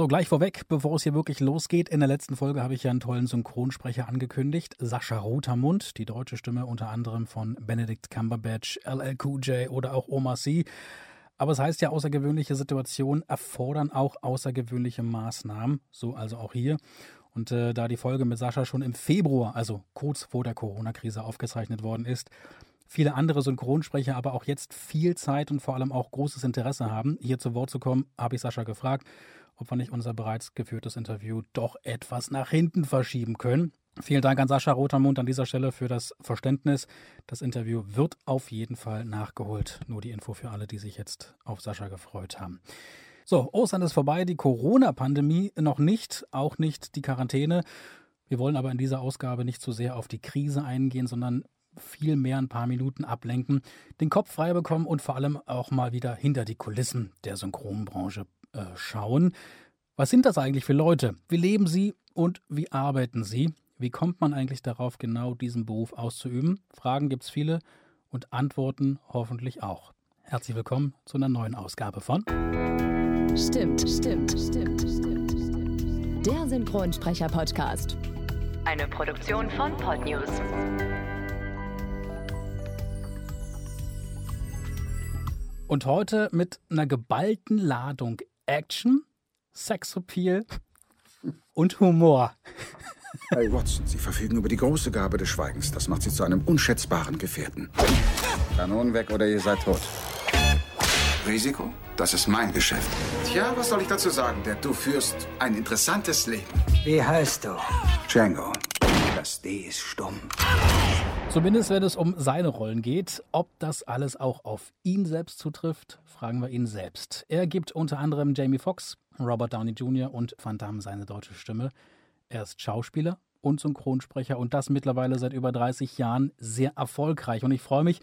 So, gleich vorweg, bevor es hier wirklich losgeht. In der letzten Folge habe ich ja einen tollen Synchronsprecher angekündigt. Sascha Rotermund, die deutsche Stimme unter anderem von Benedict Cumberbatch, LL Cool J oder auch Omar C. Aber es heißt ja, außergewöhnliche Situationen erfordern auch außergewöhnliche Maßnahmen. So also auch hier. Und äh, da die Folge mit Sascha schon im Februar, also kurz vor der Corona-Krise, aufgezeichnet worden ist, viele andere Synchronsprecher aber auch jetzt viel Zeit und vor allem auch großes Interesse haben, hier zu Wort zu kommen, habe ich Sascha gefragt ob wir nicht unser bereits geführtes Interview doch etwas nach hinten verschieben können. Vielen Dank an Sascha Rotermund an dieser Stelle für das Verständnis. Das Interview wird auf jeden Fall nachgeholt. Nur die Info für alle, die sich jetzt auf Sascha gefreut haben. So, Ostern ist vorbei, die Corona-Pandemie noch nicht, auch nicht die Quarantäne. Wir wollen aber in dieser Ausgabe nicht zu sehr auf die Krise eingehen, sondern viel mehr ein paar Minuten ablenken, den Kopf frei bekommen und vor allem auch mal wieder hinter die Kulissen der Synchronbranche äh, schauen. Was sind das eigentlich für Leute? Wie leben sie und wie arbeiten sie? Wie kommt man eigentlich darauf, genau diesen Beruf auszuüben? Fragen gibt es viele und Antworten hoffentlich auch. Herzlich willkommen zu einer neuen Ausgabe von Stimmt, stimmt, stimmt, stimmt, stimmt. Der Synchronsprecher-Podcast. Eine Produktion von Podnews. Und heute mit einer geballten Ladung Action, Sexappeal und Humor. Hey Watson, Sie verfügen über die große Gabe des Schweigens. Das macht Sie zu einem unschätzbaren Gefährten. Kanonen weg oder ihr seid tot. Risiko? Das ist mein Geschäft. Tja, was soll ich dazu sagen? Der du führst ein interessantes Leben. Wie heißt du? Django. Das D ist stumm. Zumindest wenn es um seine Rollen geht. Ob das alles auch auf ihn selbst zutrifft, fragen wir ihn selbst. Er gibt unter anderem Jamie Foxx, Robert Downey Jr. und Van Damme seine deutsche Stimme. Er ist Schauspieler und Synchronsprecher und das mittlerweile seit über 30 Jahren sehr erfolgreich. Und ich freue mich,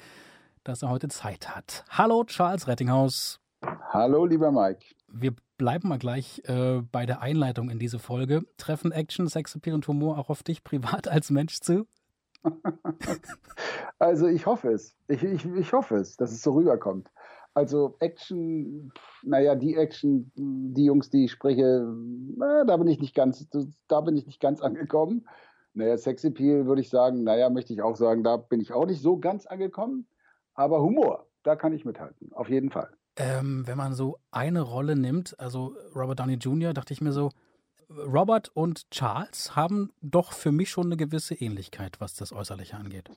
dass er heute Zeit hat. Hallo Charles Rettinghaus. Hallo lieber Mike. Wir bleiben mal gleich äh, bei der Einleitung in diese Folge. Treffen Action, Sexappeal und Humor auch auf dich privat als Mensch zu? also ich hoffe es. Ich, ich, ich hoffe es, dass es so rüberkommt. Also Action, naja, die Action, die Jungs, die ich spreche, na, da bin ich nicht ganz, da bin ich nicht ganz angekommen. Naja, Sexappeal würde ich sagen, naja, möchte ich auch sagen, da bin ich auch nicht so ganz angekommen. Aber Humor, da kann ich mithalten, auf jeden Fall. Ähm, wenn man so eine Rolle nimmt, also Robert Downey Jr., dachte ich mir so, Robert und Charles haben doch für mich schon eine gewisse Ähnlichkeit, was das Äußerliche angeht.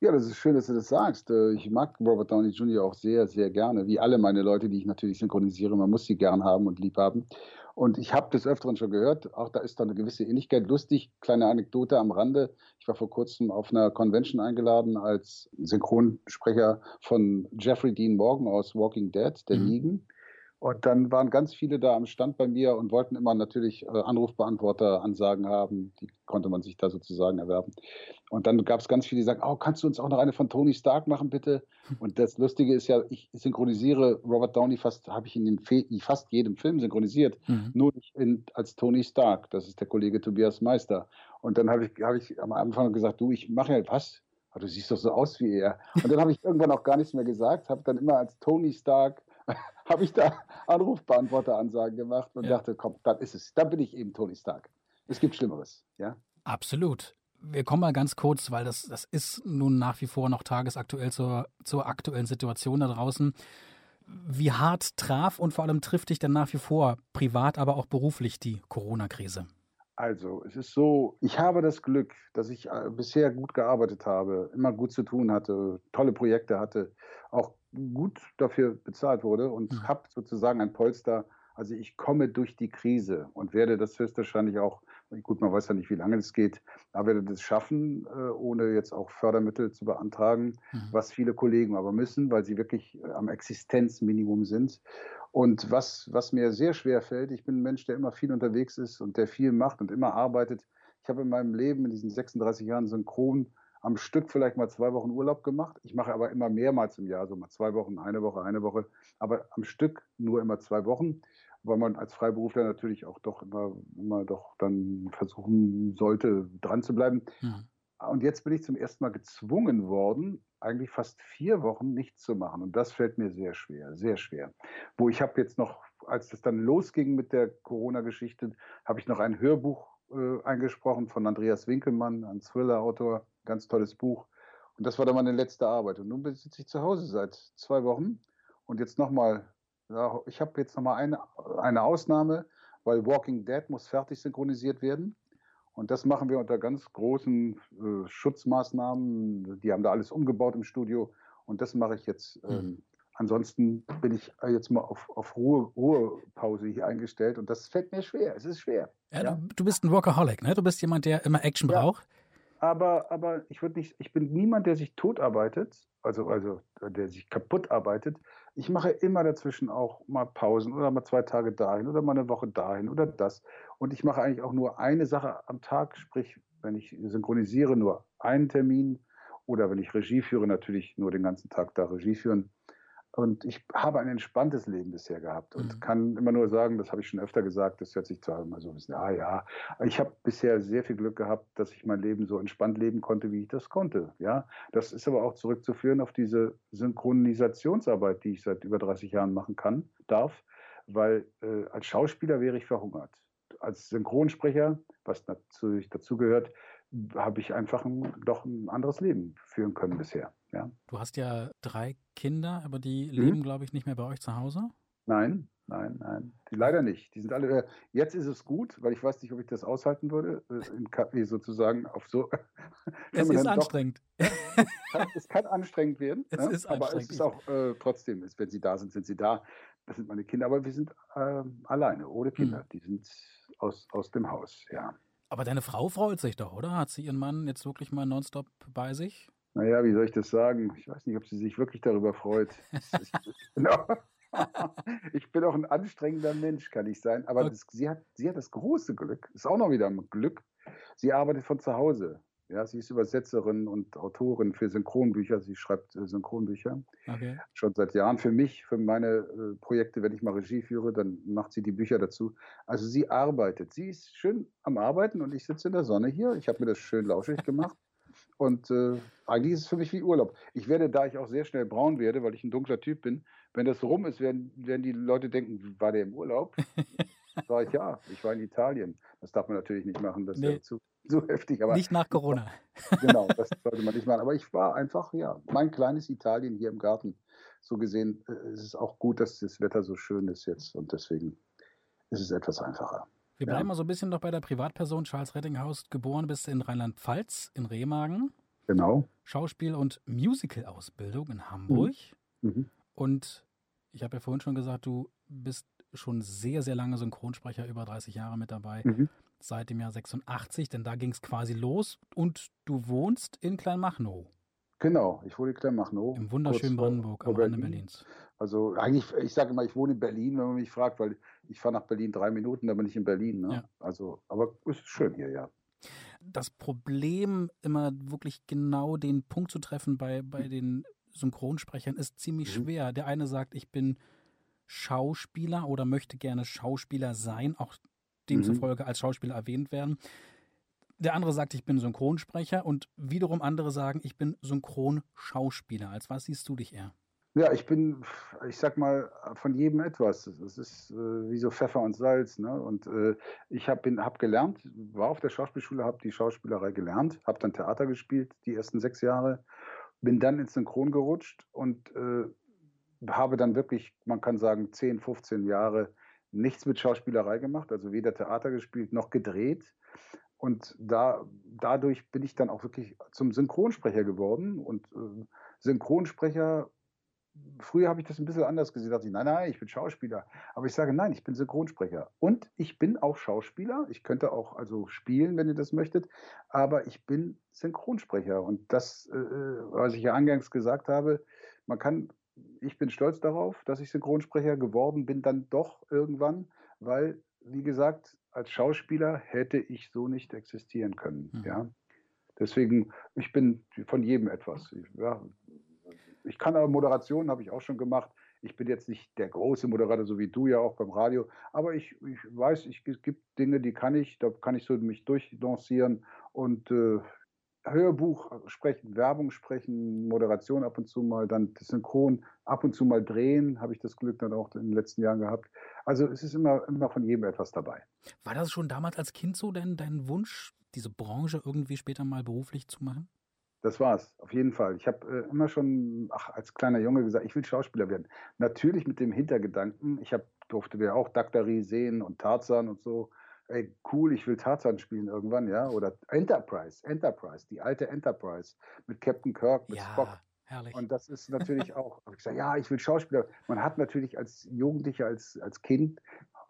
Ja, das ist schön, dass du das sagst. Äh, ich mag Robert Downey Jr. auch sehr, sehr gerne, wie alle meine Leute, die ich natürlich synchronisiere. Man muss sie gern haben und lieb haben. Und ich habe des Öfteren schon gehört, auch da ist da eine gewisse Ähnlichkeit. Lustig, kleine Anekdote am Rande. Ich war vor kurzem auf einer Convention eingeladen als Synchronsprecher von Jeffrey Dean Morgan aus Walking Dead, der mhm. Ligen. Und dann waren ganz viele da am Stand bei mir und wollten immer natürlich äh, Anrufbeantworter-Ansagen haben. Die konnte man sich da sozusagen erwerben. Und dann gab es ganz viele, die sagen, oh, kannst du uns auch noch eine von Tony Stark machen, bitte? Und das Lustige ist ja, ich synchronisiere Robert Downey fast, habe ich in den fast jedem Film synchronisiert, mhm. nur nicht in, als Tony Stark. Das ist der Kollege Tobias Meister. Und dann habe ich, hab ich am Anfang gesagt, du, ich mache ja was? Du siehst doch so aus wie er. Und dann habe ich irgendwann auch gar nichts mehr gesagt, habe dann immer als Tony Stark habe ich da Anrufbeantworteransagen gemacht und ja. dachte, komm, dann ist es. Dann bin ich eben Tony Stark. Es gibt Schlimmeres, ja? Absolut. Wir kommen mal ganz kurz, weil das, das ist nun nach wie vor noch tagesaktuell zur, zur aktuellen Situation da draußen. Wie hart traf und vor allem trifft dich denn nach wie vor privat, aber auch beruflich die Corona-Krise? Also, es ist so, ich habe das Glück, dass ich äh, bisher gut gearbeitet habe, immer gut zu tun hatte, tolle Projekte hatte, auch gut dafür bezahlt wurde und mhm. habe sozusagen ein Polster. Also ich komme durch die Krise und werde das höchstwahrscheinlich auch, gut, man weiß ja nicht, wie lange es geht, aber werde das schaffen, äh, ohne jetzt auch Fördermittel zu beantragen, mhm. was viele Kollegen aber müssen, weil sie wirklich äh, am Existenzminimum sind. Und was, was mir sehr schwer fällt, ich bin ein Mensch, der immer viel unterwegs ist und der viel macht und immer arbeitet. Ich habe in meinem Leben, in diesen 36 Jahren synchron, am Stück vielleicht mal zwei Wochen Urlaub gemacht. Ich mache aber immer mehrmals im Jahr, so mal zwei Wochen, eine Woche, eine Woche, aber am Stück nur immer zwei Wochen, weil man als Freiberufler natürlich auch doch immer, immer doch dann versuchen sollte, dran zu bleiben. Mhm. Und jetzt bin ich zum ersten Mal gezwungen worden, eigentlich fast vier Wochen nichts zu machen. Und das fällt mir sehr schwer, sehr schwer. Wo ich habe jetzt noch als das dann losging mit der Corona-Geschichte, habe ich noch ein Hörbuch äh, eingesprochen von Andreas Winkelmann, ein Thriller-Autor, ganz tolles Buch. Und das war dann meine letzte Arbeit. Und nun sitze ich zu Hause seit zwei Wochen. Und jetzt nochmal, ja, ich habe jetzt nochmal eine, eine Ausnahme, weil Walking Dead muss fertig synchronisiert werden. Und das machen wir unter ganz großen äh, Schutzmaßnahmen. Die haben da alles umgebaut im Studio. Und das mache ich jetzt. Ähm, mhm. Ansonsten bin ich jetzt mal auf, auf Ruhe, Ruhepause hier eingestellt und das fällt mir schwer. Es ist schwer. Ja, ja. Du, du, bist ein Workaholic, ne? Du bist jemand, der immer Action ja. braucht. Aber, aber ich würde nicht, ich bin niemand, der sich totarbeitet, also, also der sich kaputt arbeitet. Ich mache immer dazwischen auch mal Pausen oder mal zwei Tage dahin oder mal eine Woche dahin oder das. Und ich mache eigentlich auch nur eine Sache am Tag, sprich, wenn ich synchronisiere, nur einen Termin oder wenn ich Regie führe, natürlich nur den ganzen Tag da Regie führen. Und ich habe ein entspanntes Leben bisher gehabt und mhm. kann immer nur sagen, das habe ich schon öfter gesagt, das hört sich zwar immer so ein bisschen, ah ja, ich habe bisher sehr viel Glück gehabt, dass ich mein Leben so entspannt leben konnte, wie ich das konnte. Ja, das ist aber auch zurückzuführen auf diese Synchronisationsarbeit, die ich seit über 30 Jahren machen kann, darf, weil äh, als Schauspieler wäre ich verhungert. Als Synchronsprecher, was natürlich dazu gehört, habe ich einfach ein, doch ein anderes Leben führen können bisher. Ja. Du hast ja drei Kinder, aber die mhm. leben, glaube ich, nicht mehr bei euch zu Hause? Nein, nein, nein. Die leider nicht. Die sind alle. Äh, jetzt ist es gut, weil ich weiß nicht, ob ich das aushalten würde, äh, in KP sozusagen auf so. es ist anstrengend. Doch, es kann anstrengend werden. Es ne? ist aber es ist auch äh, trotzdem, wenn sie da sind, sind sie da. Das sind meine Kinder, aber wir sind äh, alleine, ohne Kinder. Hm. Die sind aus, aus dem Haus, ja. Aber deine Frau freut sich doch, oder? Hat sie ihren Mann jetzt wirklich mal nonstop bei sich? Naja, wie soll ich das sagen? Ich weiß nicht, ob sie sich wirklich darüber freut. genau. ich bin auch ein anstrengender Mensch, kann ich sein. Aber okay. das, sie, hat, sie hat das große Glück, ist auch noch wieder ein Glück. Sie arbeitet von zu Hause. Ja, sie ist Übersetzerin und Autorin für Synchronbücher. Sie schreibt äh, Synchronbücher. Okay. Schon seit Jahren für mich, für meine äh, Projekte, wenn ich mal Regie führe, dann macht sie die Bücher dazu. Also sie arbeitet. Sie ist schön am Arbeiten und ich sitze in der Sonne hier. Ich habe mir das schön lauschig gemacht. Und äh, eigentlich ist es für mich wie Urlaub. Ich werde, da ich auch sehr schnell braun werde, weil ich ein dunkler Typ bin, wenn das rum ist, werden, werden die Leute denken, war der im Urlaub? Sag ich ja, ich war in Italien. Das darf man natürlich nicht machen, das nee. ist ja zu, zu heftig. Aber nicht nach Corona. genau, das sollte man nicht machen. Aber ich war einfach, ja, mein kleines Italien hier im Garten. So gesehen äh, ist es auch gut, dass das Wetter so schön ist jetzt und deswegen ist es etwas einfacher. Wir bleiben ja. mal so ein bisschen noch bei der Privatperson Charles Rettinghaus. Geboren bist in Rheinland-Pfalz, in Remagen. Genau. Schauspiel- und Musical-Ausbildung in Hamburg. Mhm. Mhm. Und ich habe ja vorhin schon gesagt, du bist schon sehr, sehr lange Synchronsprecher, über 30 Jahre mit dabei, mhm. seit dem Jahr 86, denn da ging es quasi los und du wohnst in Kleinmachnow. Genau, ich wohne in Kleinmachnow. Im wunderschönen Brandenburg, am Rande Berlins. Also eigentlich, ich sage immer, ich wohne in Berlin, wenn man mich fragt, weil ich fahre nach Berlin drei Minuten, dann bin ich in Berlin. Ne? Ja. Also, aber es ist schön hier, ja. Das Problem, immer wirklich genau den Punkt zu treffen bei, bei den Synchronsprechern, ist ziemlich mhm. schwer. Der eine sagt, ich bin Schauspieler oder möchte gerne Schauspieler sein, auch demzufolge mhm. als Schauspieler erwähnt werden. Der andere sagt, ich bin Synchronsprecher und wiederum andere sagen, ich bin Synchronschauspieler. Als was siehst du dich eher? Ja, ich bin, ich sag mal, von jedem etwas. Es ist äh, wie so Pfeffer und Salz. Ne? Und äh, ich habe hab gelernt, war auf der Schauspielschule, habe die Schauspielerei gelernt, habe dann Theater gespielt, die ersten sechs Jahre, bin dann ins Synchron gerutscht und äh, habe dann wirklich, man kann sagen, 10, 15 Jahre nichts mit Schauspielerei gemacht, also weder Theater gespielt noch gedreht. Und da, dadurch bin ich dann auch wirklich zum Synchronsprecher geworden. Und äh, Synchronsprecher, früher habe ich das ein bisschen anders gesehen. Da dachte ich, nein, nein, ich bin Schauspieler. Aber ich sage, nein, ich bin Synchronsprecher. Und ich bin auch Schauspieler. Ich könnte auch also spielen, wenn ihr das möchtet. Aber ich bin Synchronsprecher. Und das, äh, äh was ich ja eingangs gesagt habe, man kann ich bin stolz darauf, dass ich Synchronsprecher geworden bin, dann doch irgendwann, weil, wie gesagt, als Schauspieler hätte ich so nicht existieren können. Mhm. Ja? Deswegen, ich bin von jedem etwas. Ich, ja, ich kann aber Moderation, habe ich auch schon gemacht. Ich bin jetzt nicht der große Moderator, so wie du ja auch beim Radio, aber ich, ich weiß, ich, es gibt Dinge, die kann ich, da kann ich so mich durchlancieren und äh, Hörbuch sprechen, Werbung sprechen, Moderation ab und zu mal, dann das Synchron ab und zu mal drehen, habe ich das Glück dann auch in den letzten Jahren gehabt. Also es ist immer, immer von jedem etwas dabei. War das schon damals als Kind so denn dein Wunsch, diese Branche irgendwie später mal beruflich zu machen? Das war's, auf jeden Fall. Ich habe äh, immer schon ach, als kleiner Junge gesagt, ich will Schauspieler werden. Natürlich mit dem Hintergedanken, ich hab, durfte ja auch Daktari sehen und Tarzan und so ey, cool, ich will Tarzan spielen irgendwann, ja, oder Enterprise, Enterprise, die alte Enterprise mit Captain Kirk, mit ja, Spock. Herrlich. Und das ist natürlich auch, ich gesagt, ja, ich will Schauspieler. Man hat natürlich als Jugendlicher, als, als Kind,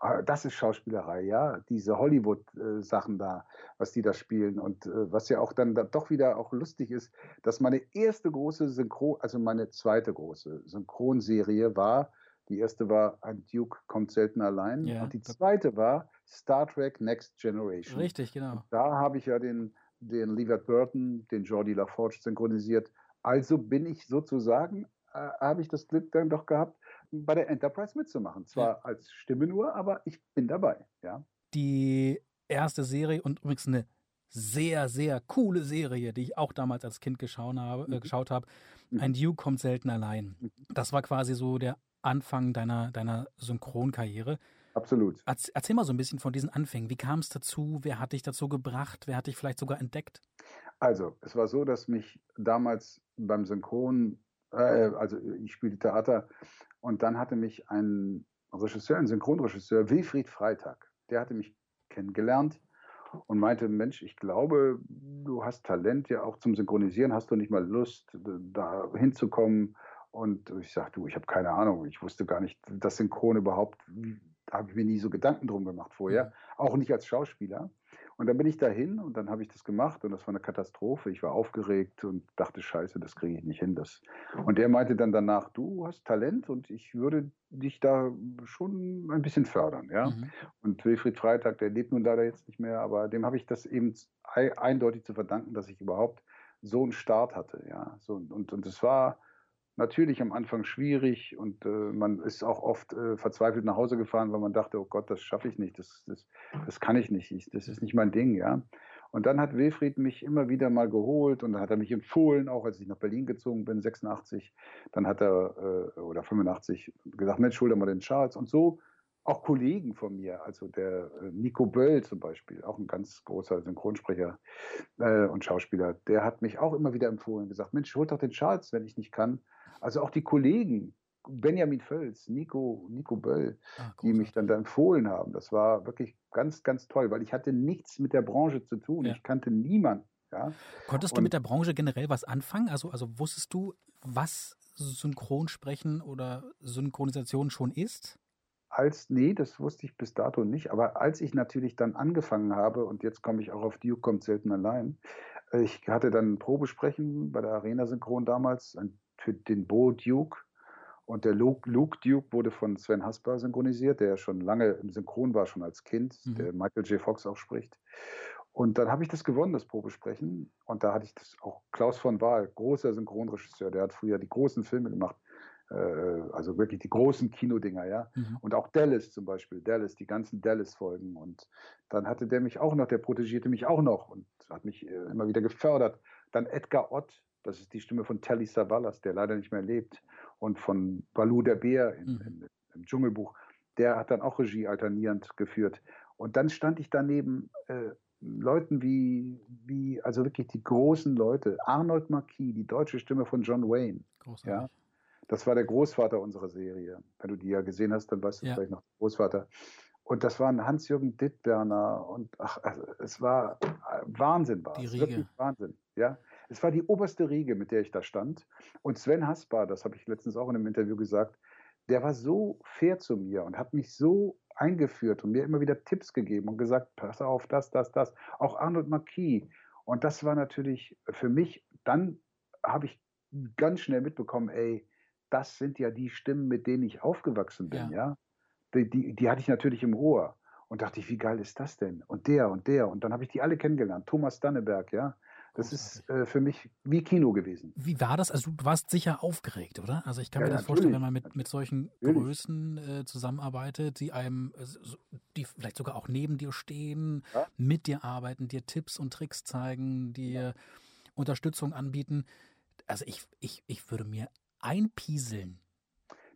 äh, das ist Schauspielerei, ja, diese Hollywood-Sachen da, was die da spielen und äh, was ja auch dann da doch wieder auch lustig ist, dass meine erste große Synchron, also meine zweite große Synchronserie war die erste war Ein Duke kommt selten allein. Ja. Und die zweite war Star Trek Next Generation. Richtig, genau. Und da habe ich ja den, den Levert Burton, den Jordi LaForge synchronisiert. Also bin ich sozusagen, äh, habe ich das Glück dann doch gehabt, bei der Enterprise mitzumachen. Zwar ja. als Stimme nur, aber ich bin dabei. Ja. Die erste Serie und übrigens eine sehr, sehr coole Serie, die ich auch damals als Kind geschaut habe. Äh, mhm. geschaut habe. Mhm. Ein Duke kommt selten allein. Mhm. Das war quasi so der Anfang deiner, deiner Synchronkarriere. Absolut. Erzähl mal so ein bisschen von diesen Anfängen. Wie kam es dazu? Wer hat dich dazu gebracht? Wer hat dich vielleicht sogar entdeckt? Also, es war so, dass mich damals beim Synchron, äh, also ich spielte Theater und dann hatte mich ein Regisseur, ein Synchronregisseur, Wilfried Freitag, der hatte mich kennengelernt und meinte, Mensch, ich glaube, du hast Talent ja auch zum Synchronisieren, hast du nicht mal Lust, da hinzukommen und ich sagte, du, ich habe keine Ahnung, ich wusste gar nicht, dass Synchron überhaupt, da habe ich mir nie so Gedanken drum gemacht vorher, mhm. auch nicht als Schauspieler. Und dann bin ich dahin und dann habe ich das gemacht und das war eine Katastrophe. Ich war aufgeregt und dachte, scheiße, das kriege ich nicht hin. Das. Und er meinte dann danach, du hast Talent und ich würde dich da schon ein bisschen fördern. Ja? Mhm. Und Wilfried Freitag, der lebt nun leider jetzt nicht mehr, aber dem habe ich das eben eindeutig zu verdanken, dass ich überhaupt so einen Start hatte. Ja? So, und, und es war natürlich am Anfang schwierig und äh, man ist auch oft äh, verzweifelt nach Hause gefahren, weil man dachte, oh Gott, das schaffe ich nicht, das, das, das kann ich nicht, ich, das ist nicht mein Ding, ja. Und dann hat Wilfried mich immer wieder mal geholt und dann hat er mich empfohlen, auch als ich nach Berlin gezogen bin, 86, dann hat er, äh, oder 85, gesagt, Mensch, hol dir mal den Charles und so auch Kollegen von mir, also der äh, Nico Böll zum Beispiel, auch ein ganz großer Synchronsprecher äh, und Schauspieler, der hat mich auch immer wieder empfohlen, gesagt, Mensch, holt doch den Charles, wenn ich nicht kann. Also auch die Kollegen, Benjamin Völz, Nico, Nico Böll, ah, die mich dann da empfohlen haben. Das war wirklich ganz, ganz toll, weil ich hatte nichts mit der Branche zu tun. Ja. Ich kannte niemanden. Ja? Konntest und du mit der Branche generell was anfangen? Also, also wusstest du, was Synchronsprechen oder Synchronisation schon ist? als, nee, das wusste ich bis dato nicht, aber als ich natürlich dann angefangen habe, und jetzt komme ich auch auf Duke kommt selten allein, äh, ich hatte dann ein Probesprechen bei der Arena Synchron damals für den Bo Duke. Und der Luke, Luke, Duke wurde von Sven Hasper synchronisiert, der schon lange im Synchron war, schon als Kind, mhm. der Michael J. Fox auch spricht. Und dann habe ich das gewonnen, das Probesprechen. Und da hatte ich das auch Klaus von Wahl, großer Synchronregisseur, der hat früher die großen Filme gemacht. Äh, also wirklich die großen Kinodinger, ja. Mhm. Und auch Dallas zum Beispiel, Dallas, die ganzen Dallas-Folgen. Und dann hatte der mich auch noch, der protegierte mich auch noch und hat mich äh, immer wieder gefördert. Dann Edgar Ott, das ist die Stimme von Telly Savalas, der leider nicht mehr lebt, und von Baloo der Bär in, mhm. in, im Dschungelbuch. Der hat dann auch Regie alternierend geführt. Und dann stand ich daneben äh, Leuten wie, wie, also wirklich die großen Leute. Arnold Marquis, die deutsche Stimme von John Wayne. Großartig. Ja, das war der Großvater unserer Serie. Wenn du die ja gesehen hast, dann weißt du ja. vielleicht noch Großvater. Und das waren Hans-Jürgen Dittberner und ach, also es war Wahnsinn war die. Riege. Wirklich Wahnsinn. Ja. Es war die oberste Riege, mit der ich da stand. Und Sven Hasper, das habe ich letztens auch in einem Interview gesagt, der war so fair zu mir und hat mich so eingeführt und mir immer wieder Tipps gegeben und gesagt, pass auf, das, das, das. Auch Arnold Marquis. Und das war natürlich für mich, dann habe ich ganz schnell mitbekommen, ey, das sind ja die Stimmen, mit denen ich aufgewachsen bin, ja. ja? Die, die, die, hatte ich natürlich im Ohr. Und dachte ich, wie geil ist das denn? Und der und der. Und dann habe ich die alle kennengelernt. Thomas Danneberg, ja. Das ist äh, für mich wie Kino gewesen. Wie war das? Also du warst sicher aufgeregt, oder? Also ich kann ja, mir das vorstellen, wenn man mit, mit solchen natürlich. Größen äh, zusammenarbeitet, die einem, äh, die vielleicht sogar auch neben dir stehen, ja. mit dir arbeiten, dir Tipps und Tricks zeigen, dir Unterstützung anbieten. Also ich, ich, ich würde mir einpieseln.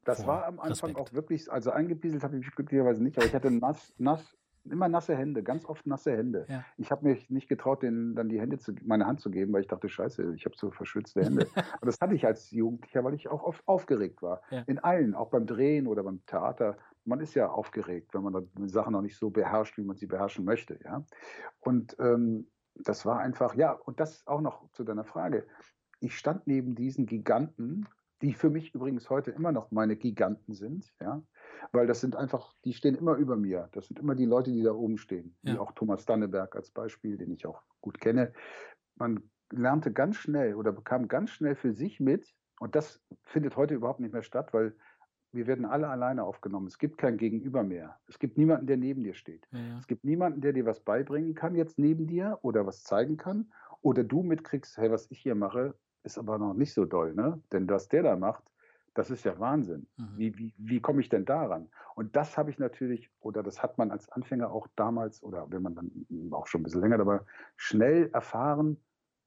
Das war am Anfang Respekt. auch wirklich, also eingepieselt habe ich mich glücklicherweise nicht, aber ich hatte nass, nass, immer nasse Hände, ganz oft nasse Hände. Ja. Ich habe mich nicht getraut, denen dann die Hände zu, meine Hand zu geben, weil ich dachte, scheiße, ich habe so verschwitzte Hände. Und das hatte ich als Jugendlicher, weil ich auch oft aufgeregt war. Ja. In allen, auch beim Drehen oder beim Theater. Man ist ja aufgeregt, wenn man Sachen noch nicht so beherrscht, wie man sie beherrschen möchte. Ja? Und ähm, das war einfach, ja, und das auch noch zu deiner Frage. Ich stand neben diesen Giganten, die für mich übrigens heute immer noch meine Giganten sind, ja, weil das sind einfach, die stehen immer über mir. Das sind immer die Leute, die da oben stehen, ja. wie auch Thomas Danneberg als Beispiel, den ich auch gut kenne. Man lernte ganz schnell oder bekam ganz schnell für sich mit, und das findet heute überhaupt nicht mehr statt, weil wir werden alle alleine aufgenommen. Es gibt kein Gegenüber mehr. Es gibt niemanden, der neben dir steht. Ja. Es gibt niemanden, der dir was beibringen kann jetzt neben dir oder was zeigen kann. Oder du mitkriegst, hey, was ich hier mache, ist aber noch nicht so doll, ne? Denn was der da macht, das ist ja Wahnsinn. Mhm. Wie, wie, wie komme ich denn daran? Und das habe ich natürlich, oder das hat man als Anfänger auch damals, oder wenn man dann auch schon ein bisschen länger dabei, schnell erfahren,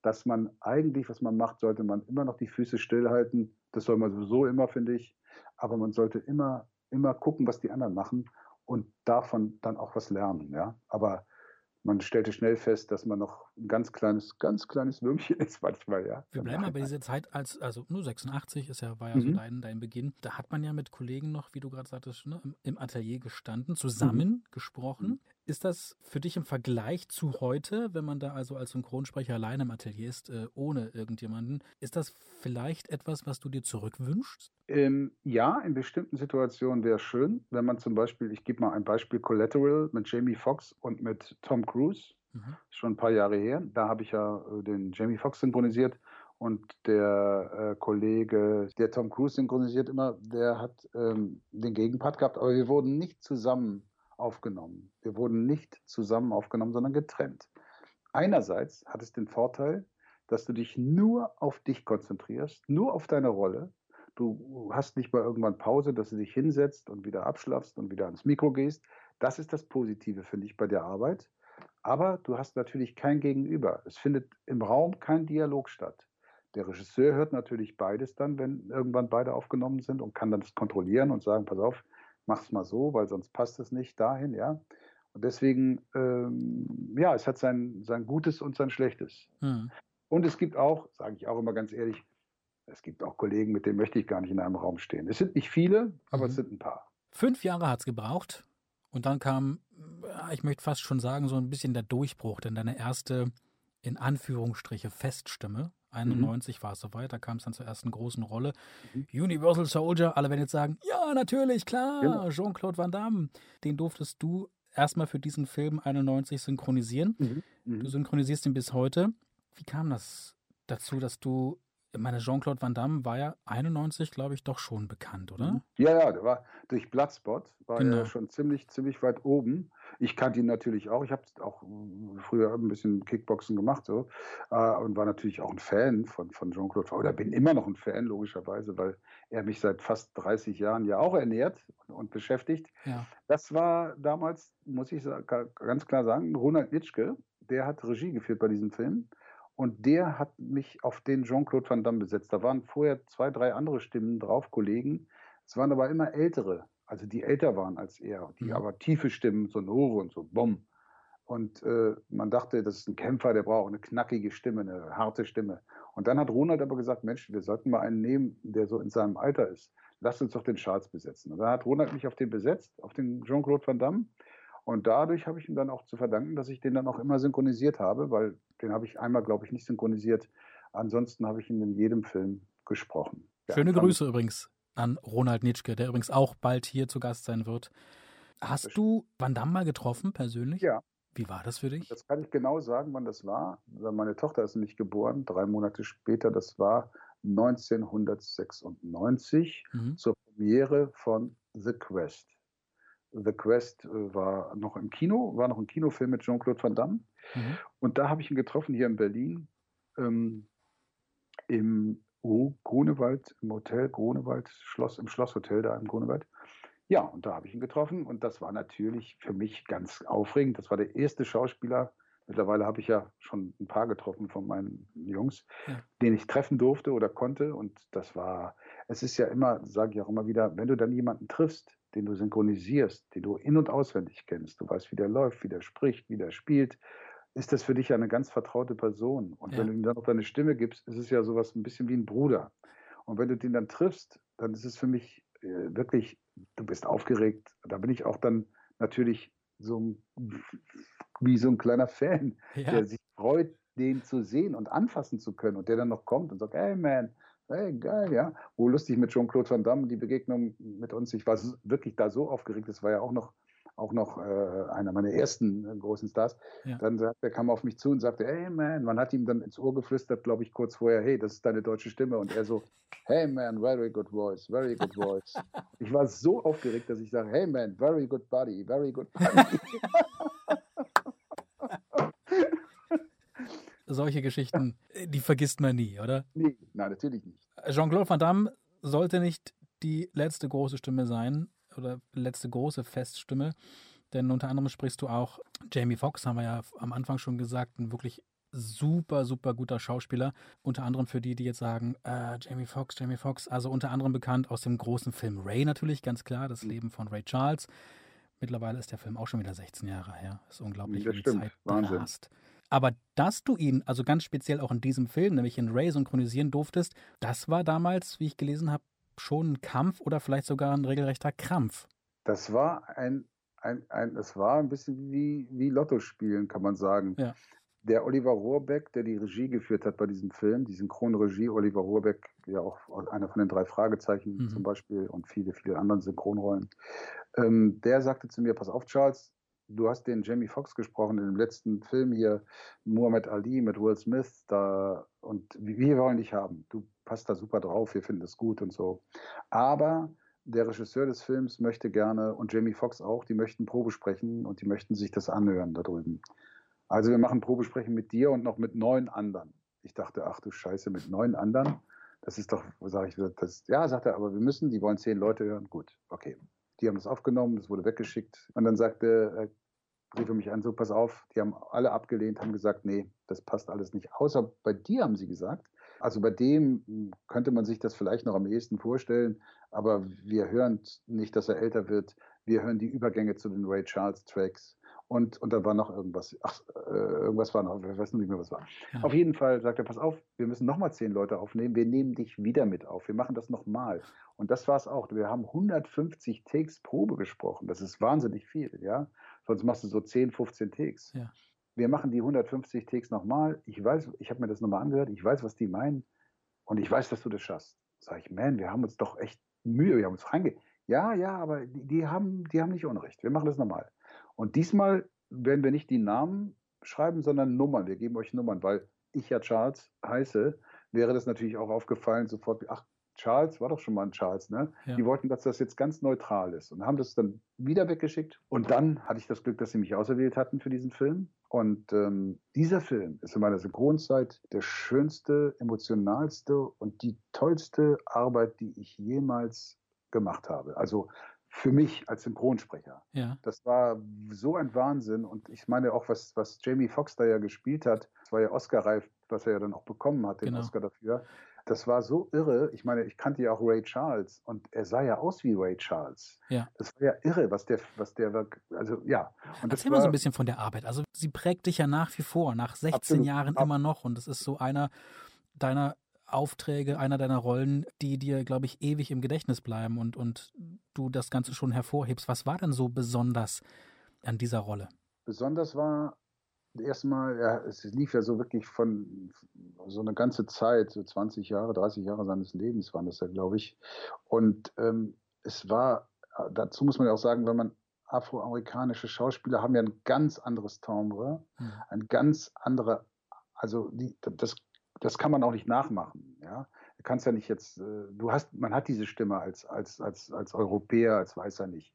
dass man eigentlich, was man macht, sollte man immer noch die Füße stillhalten. Das soll man sowieso immer, finde ich. Aber man sollte immer, immer gucken, was die anderen machen und davon dann auch was lernen. Ja? Aber man stellte schnell fest, dass man noch ein ganz kleines, ganz kleines Würmchen ist manchmal, ja. Wir bleiben mal bei dieser Zeit als, also nur 86 ist ja, war ja mhm. so dein, dein Beginn. Da hat man ja mit Kollegen noch, wie du gerade sagtest, ne, im Atelier gestanden, zusammen mhm. gesprochen. Ist das für dich im Vergleich zu heute, wenn man da also als Synchronsprecher allein im Atelier ist, äh, ohne irgendjemanden, ist das vielleicht etwas, was du dir zurückwünschst? Ähm, ja, in bestimmten Situationen wäre es schön, wenn man zum Beispiel, ich gebe mal ein Beispiel, Collateral mit Jamie Foxx und mit Tom Cruise, mhm. schon ein paar Jahre her. Da habe ich ja äh, den Jamie Foxx synchronisiert und der äh, Kollege, der Tom Cruise synchronisiert immer, der hat ähm, den Gegenpart gehabt, aber wir wurden nicht zusammen aufgenommen. Wir wurden nicht zusammen aufgenommen, sondern getrennt. Einerseits hat es den Vorteil, dass du dich nur auf dich konzentrierst, nur auf deine Rolle. Du hast nicht mal irgendwann Pause, dass du dich hinsetzt und wieder abschlafst und wieder ans Mikro gehst. Das ist das Positive, finde ich, bei der Arbeit. Aber du hast natürlich kein Gegenüber. Es findet im Raum kein Dialog statt. Der Regisseur hört natürlich beides dann, wenn irgendwann beide aufgenommen sind und kann dann das kontrollieren und sagen, pass auf, mach's mal so, weil sonst passt es nicht dahin, ja. Und deswegen, ähm, ja, es hat sein, sein Gutes und sein Schlechtes. Mhm. Und es gibt auch, sage ich auch immer ganz ehrlich, es gibt auch Kollegen, mit denen möchte ich gar nicht in einem Raum stehen. Es sind nicht viele, aber mhm. es sind ein paar. Fünf Jahre hat es gebraucht und dann kam, ich möchte fast schon sagen, so ein bisschen der Durchbruch, denn deine erste, in Anführungsstriche, Feststimme 91 mhm. war es soweit, da kam es dann zur ersten großen Rolle. Mhm. Universal Soldier, alle werden jetzt sagen, ja, natürlich, klar, genau. Jean-Claude Van Damme. Den durftest du erstmal für diesen Film 91 synchronisieren. Mhm. mhm. Du synchronisierst ihn bis heute. Wie kam das dazu, dass du ich meine, Jean-Claude Van Damme war ja 91, glaube ich, doch schon bekannt, oder? Mhm. Ja, ja, der war durch Bloodspot, war genau. er schon ziemlich, ziemlich weit oben. Ich kannte ihn natürlich auch. Ich habe auch früher ein bisschen Kickboxen gemacht so, äh, und war natürlich auch ein Fan von, von Jean-Claude Oder bin immer noch ein Fan, logischerweise, weil er mich seit fast 30 Jahren ja auch ernährt und, und beschäftigt. Ja. Das war damals, muss ich ganz klar sagen, Ronald Nitschke, der hat Regie geführt bei diesem Film. Und der hat mich auf den Jean-Claude Van Damme besetzt. Da waren vorher zwei, drei andere Stimmen drauf, Kollegen. Es waren aber immer ältere, also die älter waren als er, die mhm. aber tiefe Stimmen, so Nore und so, Bom. Und äh, man dachte, das ist ein Kämpfer, der braucht eine knackige Stimme, eine harte Stimme. Und dann hat Ronald aber gesagt, Mensch, wir sollten mal einen nehmen, der so in seinem Alter ist. Lass uns doch den Charles besetzen. Und dann hat Ronald mich auf den besetzt, auf den Jean-Claude Van Damme. Und dadurch habe ich ihm dann auch zu verdanken, dass ich den dann auch immer synchronisiert habe, weil den habe ich einmal, glaube ich, nicht synchronisiert. Ansonsten habe ich ihn in jedem Film gesprochen. Schöne ja, Grüße übrigens an Ronald Nitschke, der übrigens auch bald hier zu Gast sein wird. Hast du Van Damme mal getroffen, persönlich? Ja. Wie war das für dich? Das kann ich genau sagen, wann das war. Meine Tochter ist nämlich geboren, drei Monate später. Das war 1996 mhm. zur Premiere von The Quest. The Quest äh, war noch im Kino, war noch ein Kinofilm mit Jean-Claude Van Damme. Mhm. Und da habe ich ihn getroffen, hier in Berlin, ähm, im oh, Grunewald, im Hotel Grunewald, Schloss, im Schlosshotel da im Grunewald. Ja, und da habe ich ihn getroffen und das war natürlich für mich ganz aufregend. Das war der erste Schauspieler, Mittlerweile habe ich ja schon ein paar getroffen von meinen Jungs, ja. den ich treffen durfte oder konnte. Und das war, es ist ja immer, sage ich auch immer wieder, wenn du dann jemanden triffst, den du synchronisierst, den du in- und auswendig kennst, du weißt, wie der läuft, wie der spricht, wie der spielt, ist das für dich eine ganz vertraute Person. Und ja. wenn du ihm dann noch deine Stimme gibst, ist es ja sowas ein bisschen wie ein Bruder. Und wenn du den dann triffst, dann ist es für mich äh, wirklich, du bist aufgeregt. Da bin ich auch dann natürlich so wie so ein kleiner Fan, ja. der sich freut, den zu sehen und anfassen zu können und der dann noch kommt und sagt, hey man, hey, geil, ja. Wo lustig mit Jean-Claude Van Damme, die Begegnung mit uns. Ich war wirklich da so aufgeregt, das war ja auch noch auch noch äh, einer meiner ersten äh, großen Stars. Ja. Dann sagt, er kam auf mich zu und sagte, hey man, man hat ihm dann ins Ohr geflüstert, glaube ich, kurz vorher, hey, das ist deine deutsche Stimme. Und er so, hey man, very good voice, very good voice. ich war so aufgeregt, dass ich sage, hey man, very good body, very good body. Solche Geschichten, die vergisst man nie, oder? Nee, nein, natürlich nicht. Jean-Claude Van Damme sollte nicht die letzte große Stimme sein oder letzte große Feststimme. Denn unter anderem sprichst du auch Jamie Foxx, haben wir ja am Anfang schon gesagt, ein wirklich super, super guter Schauspieler. Unter anderem für die, die jetzt sagen, äh, Jamie Foxx, Jamie Foxx, also unter anderem bekannt aus dem großen Film Ray natürlich, ganz klar, das mhm. Leben von Ray Charles. Mittlerweile ist der Film auch schon wieder 16 Jahre her. Ist unglaublich, das wie die Zeit Wahnsinn. rast. Aber dass du ihn, also ganz speziell auch in diesem Film, nämlich in Ray synchronisieren durftest, das war damals, wie ich gelesen habe, schon ein Kampf oder vielleicht sogar ein regelrechter Krampf. Das war ein, ein, ein es war ein bisschen wie, wie Lotto spielen, kann man sagen. Ja. Der Oliver Rohrbeck, der die Regie geführt hat bei diesem Film, die Synchronregie, Oliver Rohrbeck, ja auch einer von den drei Fragezeichen mhm. zum Beispiel und viele, viele anderen Synchronrollen, ähm, der sagte zu mir, pass auf, Charles, du hast den Jamie Foxx gesprochen in dem letzten Film hier, Muhammad Ali mit Will Smith, da, und wir wollen dich haben. Du passt da super drauf, wir finden das gut und so. Aber der Regisseur des Films möchte gerne, und Jamie Foxx auch, die möchten Probe sprechen und die möchten sich das anhören da drüben. Also wir machen Probesprechen mit dir und noch mit neun anderen. Ich dachte, ach du Scheiße, mit neun anderen? Das ist doch, sage ich, das, ja, sagt er, aber wir müssen, die wollen zehn Leute hören. Gut, okay. Die haben das aufgenommen, das wurde weggeschickt. Und dann sagte, äh, rief er mich an, so pass auf, die haben alle abgelehnt, haben gesagt, nee, das passt alles nicht. Außer bei dir haben sie gesagt. Also bei dem hm, könnte man sich das vielleicht noch am ehesten vorstellen, aber wir hören nicht, dass er älter wird. Wir hören die Übergänge zu den Ray Charles Tracks. Und, und da war noch irgendwas. Ach, äh, irgendwas war noch, ich weiß noch nicht mehr, was war. Ja. Auf jeden Fall sagt er, pass auf, wir müssen nochmal zehn Leute aufnehmen. Wir nehmen dich wieder mit auf. Wir machen das nochmal. Und das war es auch. Wir haben 150 Takes Probe gesprochen. Das ist wahnsinnig viel, ja. Sonst machst du so 10, 15 Takes. Ja. Wir machen die 150 Takes nochmal. Ich weiß, ich habe mir das nochmal angehört. Ich weiß, was die meinen. Und ich weiß, dass du das schaffst. Sag ich, man, wir haben uns doch echt Mühe. Wir haben uns reinge... Ja, ja, aber die, die, haben, die haben nicht Unrecht. Wir machen das nochmal. Und diesmal werden wir nicht die Namen schreiben, sondern Nummern. Wir geben euch Nummern, weil ich ja Charles heiße, wäre das natürlich auch aufgefallen, sofort, ach, Charles war doch schon mal ein Charles, ne? Ja. Die wollten, dass das jetzt ganz neutral ist und haben das dann wieder weggeschickt. Und dann hatte ich das Glück, dass sie mich auserwählt hatten für diesen Film. Und ähm, dieser Film ist in meiner Synchronzeit der schönste, emotionalste und die tollste Arbeit, die ich jemals gemacht habe. Also für mich als Synchronsprecher. Ja. Das war so ein Wahnsinn. Und ich meine auch, was, was Jamie Foxx da ja gespielt hat, das war ja Oscar-reif, was er ja dann auch bekommen hat, den genau. Oscar dafür. Das war so irre. Ich meine, ich kannte ja auch Ray Charles und er sah ja aus wie Ray Charles. Ja. Das war ja irre, was der, was der, also ja. Und Erzähl mal so ein bisschen von der Arbeit. Also sie prägt dich ja nach wie vor, nach 16 absolut, Jahren immer noch. Und es ist so einer deiner Aufträge, einer deiner Rollen, die dir, glaube ich, ewig im Gedächtnis bleiben und, und du das Ganze schon hervorhebst. Was war denn so besonders an dieser Rolle? Besonders war erstmal, ja, es lief ja so wirklich von so eine ganze Zeit, so 20 Jahre, 30 Jahre seines Lebens waren das ja, glaube ich. Und ähm, es war, dazu muss man ja auch sagen, wenn man afroamerikanische Schauspieler haben ja ein ganz anderes Timbre, hm. ein ganz andere, also die, das das kann man auch nicht nachmachen. Ja? Du kannst ja nicht jetzt, äh, du hast, man hat diese Stimme als, als, als, als Europäer, als Weißer nicht.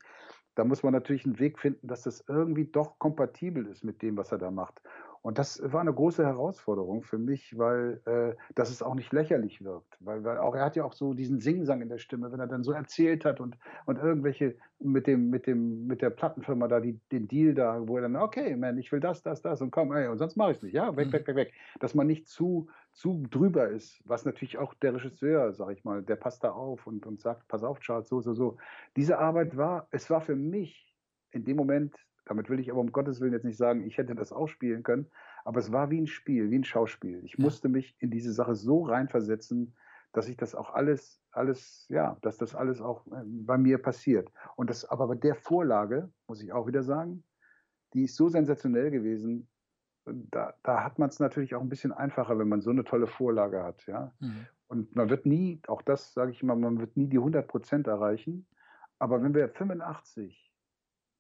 Da muss man natürlich einen Weg finden, dass das irgendwie doch kompatibel ist mit dem, was er da macht. Und das war eine große Herausforderung für mich, weil äh, dass es auch nicht lächerlich wirkt. Weil, weil auch er hat ja auch so diesen Singsang in der Stimme, wenn er dann so erzählt hat und, und irgendwelche mit dem, mit dem, mit der Plattenfirma da, die, den Deal da, wo er dann, okay, man, ich will das, das, das und komm, ey, und sonst mache ich es nicht. Ja, weg, mhm. weg, weg, weg. Dass man nicht zu, zu drüber ist, was natürlich auch der Regisseur, sag ich mal, der passt da auf und, und sagt, pass auf, Charles, so, so, so. Diese Arbeit war, es war für mich in dem Moment damit will ich aber um Gottes Willen jetzt nicht sagen, ich hätte das auch spielen können, aber es war wie ein Spiel, wie ein Schauspiel. Ich ja. musste mich in diese Sache so reinversetzen, dass ich das auch alles, alles, ja, dass das alles auch äh, bei mir passiert. Und das, aber bei der Vorlage, muss ich auch wieder sagen, die ist so sensationell gewesen, da, da hat man es natürlich auch ein bisschen einfacher, wenn man so eine tolle Vorlage hat, ja. Mhm. Und man wird nie, auch das sage ich immer, man wird nie die 100 Prozent erreichen. Aber wenn wir 85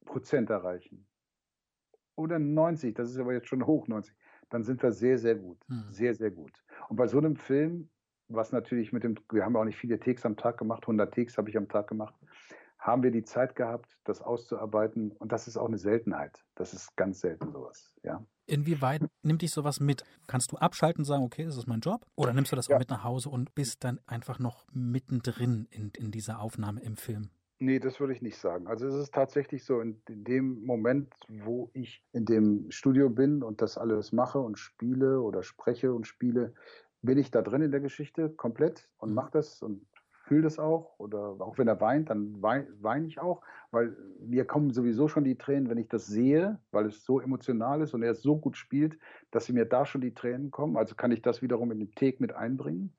Prozent erreichen oder 90, das ist aber jetzt schon hoch 90%, dann sind wir sehr, sehr gut. Mhm. Sehr, sehr gut. Und bei so einem Film, was natürlich mit dem, wir haben auch nicht viele Takes am Tag gemacht, 100 Takes habe ich am Tag gemacht, haben wir die Zeit gehabt, das auszuarbeiten. Und das ist auch eine Seltenheit. Das ist ganz selten sowas, ja. Inwieweit nimmt dich sowas mit? Kannst du abschalten und sagen, okay, das ist mein Job? Oder nimmst du das ja. auch mit nach Hause und bist dann einfach noch mittendrin in, in dieser Aufnahme im Film? Nee, das würde ich nicht sagen. Also es ist tatsächlich so, in, in, dem Moment, wo ich in dem Studio bin und das alles mache und spiele oder spreche und spiele, bin ich da drin in der Geschichte komplett und mhm. mache das und fühle das auch. Oder auch wenn er weint, dann weine wein ich auch, weil mir kommen sowieso schon die Tränen, wenn ich das sehe, weil es so emotional ist und er es so gut spielt, dass mir da schon die Tränen kommen. Also kann ich das wiederum in den Take mit einbringen.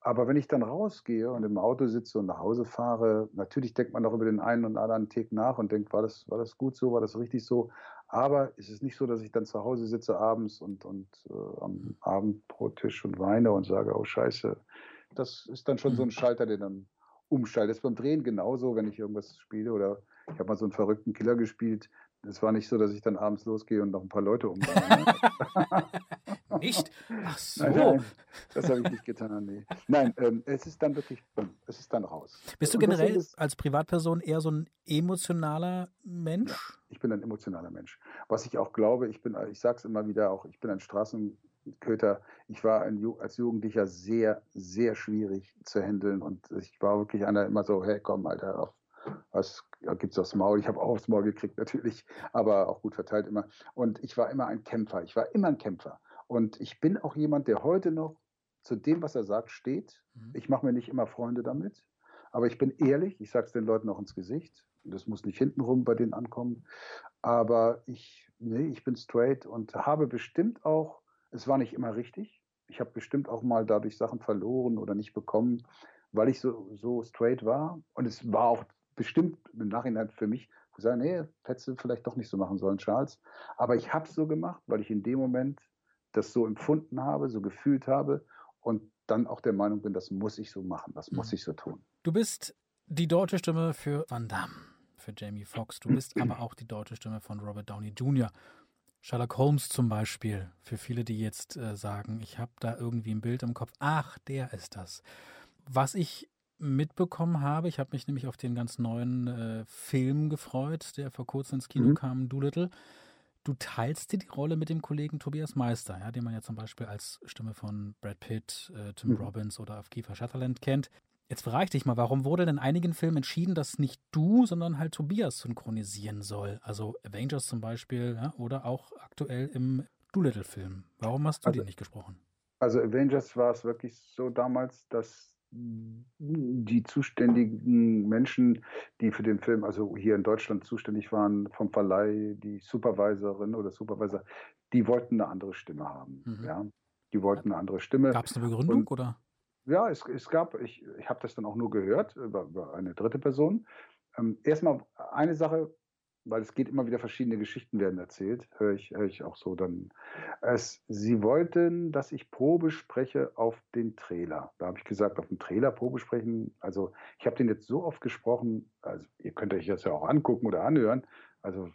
Aber wenn ich dann rausgehe und im Auto sitze und nach Hause fahre, natürlich denkt man auch über den einen und anderen Tick nach und denkt, war das, war das gut so, war das richtig so. Aber es ist nicht so, dass ich dann zu Hause sitze abends und, und äh, am Abendbrottisch und weine und sage, oh Scheiße. Das ist dann schon so ein mhm. Schalter, der dann umschaltet. Das ist beim Drehen genauso, wenn ich irgendwas spiele oder ich habe mal so einen verrückten Killer gespielt. Es war nicht so, dass ich dann abends losgehe und noch ein paar Leute umbringe. nicht? Ach so. Nein, nein, das habe ich nicht getan, nee. Nein, ähm, es ist dann wirklich, es ist dann raus. Bist du generell ist, als Privatperson eher so ein emotionaler Mensch? Ja, ich bin ein emotionaler Mensch. Was ich auch glaube, ich bin, ich sage es immer wieder auch, ich bin ein Straßenköter. Ich war als Jugendlicher sehr, sehr schwierig zu handeln und ich war wirklich einer immer so, hey, komm, Alter, auf was gibt es aufs Maul? Ich habe auch aufs Maul gekriegt natürlich, aber auch gut verteilt immer. Und ich war immer ein Kämpfer. Ich war immer ein Kämpfer. Und ich bin auch jemand, der heute noch zu dem, was er sagt, steht. Mhm. Ich mache mir nicht immer Freunde damit, aber ich bin ehrlich. Ich sage es den Leuten auch ins Gesicht. Das muss nicht hintenrum bei denen ankommen. Aber ich, nee, ich bin straight und habe bestimmt auch, es war nicht immer richtig. Ich habe bestimmt auch mal dadurch Sachen verloren oder nicht bekommen, weil ich so, so straight war. Und es war auch bestimmt im Nachhinein für mich gesagt, nee, hättest du vielleicht doch nicht so machen sollen, Charles. Aber ich habe es so gemacht, weil ich in dem Moment das so empfunden habe, so gefühlt habe und dann auch der Meinung bin, das muss ich so machen, das muss mhm. ich so tun. Du bist die deutsche Stimme für Van Damme, für Jamie Foxx. Du bist aber auch die deutsche Stimme von Robert Downey Jr. Sherlock Holmes zum Beispiel, für viele, die jetzt äh, sagen, ich habe da irgendwie ein Bild im Kopf, ach, der ist das. Was ich mitbekommen habe, ich habe mich nämlich auf den ganz neuen äh, Film gefreut, der vor kurzem ins Kino mhm. kam, Doolittle. Du teilst dir die Rolle mit dem Kollegen Tobias Meister, ja, den man ja zum Beispiel als Stimme von Brad Pitt, äh, Tim mhm. Robbins oder auf Kiefer Sutherland kennt. Jetzt frage ich dich mal, warum wurde denn in einigen Filmen entschieden, dass nicht du, sondern halt Tobias synchronisieren soll? Also Avengers zum Beispiel ja, oder auch aktuell im Doolittle-Film. Warum hast du also, den nicht gesprochen? Also Avengers war es wirklich so damals, dass die zuständigen Menschen, die für den Film, also hier in Deutschland zuständig waren, vom Verleih, die Supervisorin oder Supervisor, die wollten eine andere Stimme haben. Mhm. Ja? Die wollten eine andere Stimme. Gab es eine Begründung Und, oder? Ja, es, es gab, ich, ich habe das dann auch nur gehört über, über eine dritte Person. Ähm, erstmal eine Sache, weil es geht immer wieder verschiedene Geschichten werden erzählt, höre ich, höre ich auch so dann. Es, sie wollten, dass ich Probe spreche auf den Trailer. Da habe ich gesagt, auf den Trailer Probe sprechen. Also ich habe den jetzt so oft gesprochen, also ihr könnt euch das ja auch angucken oder anhören. Also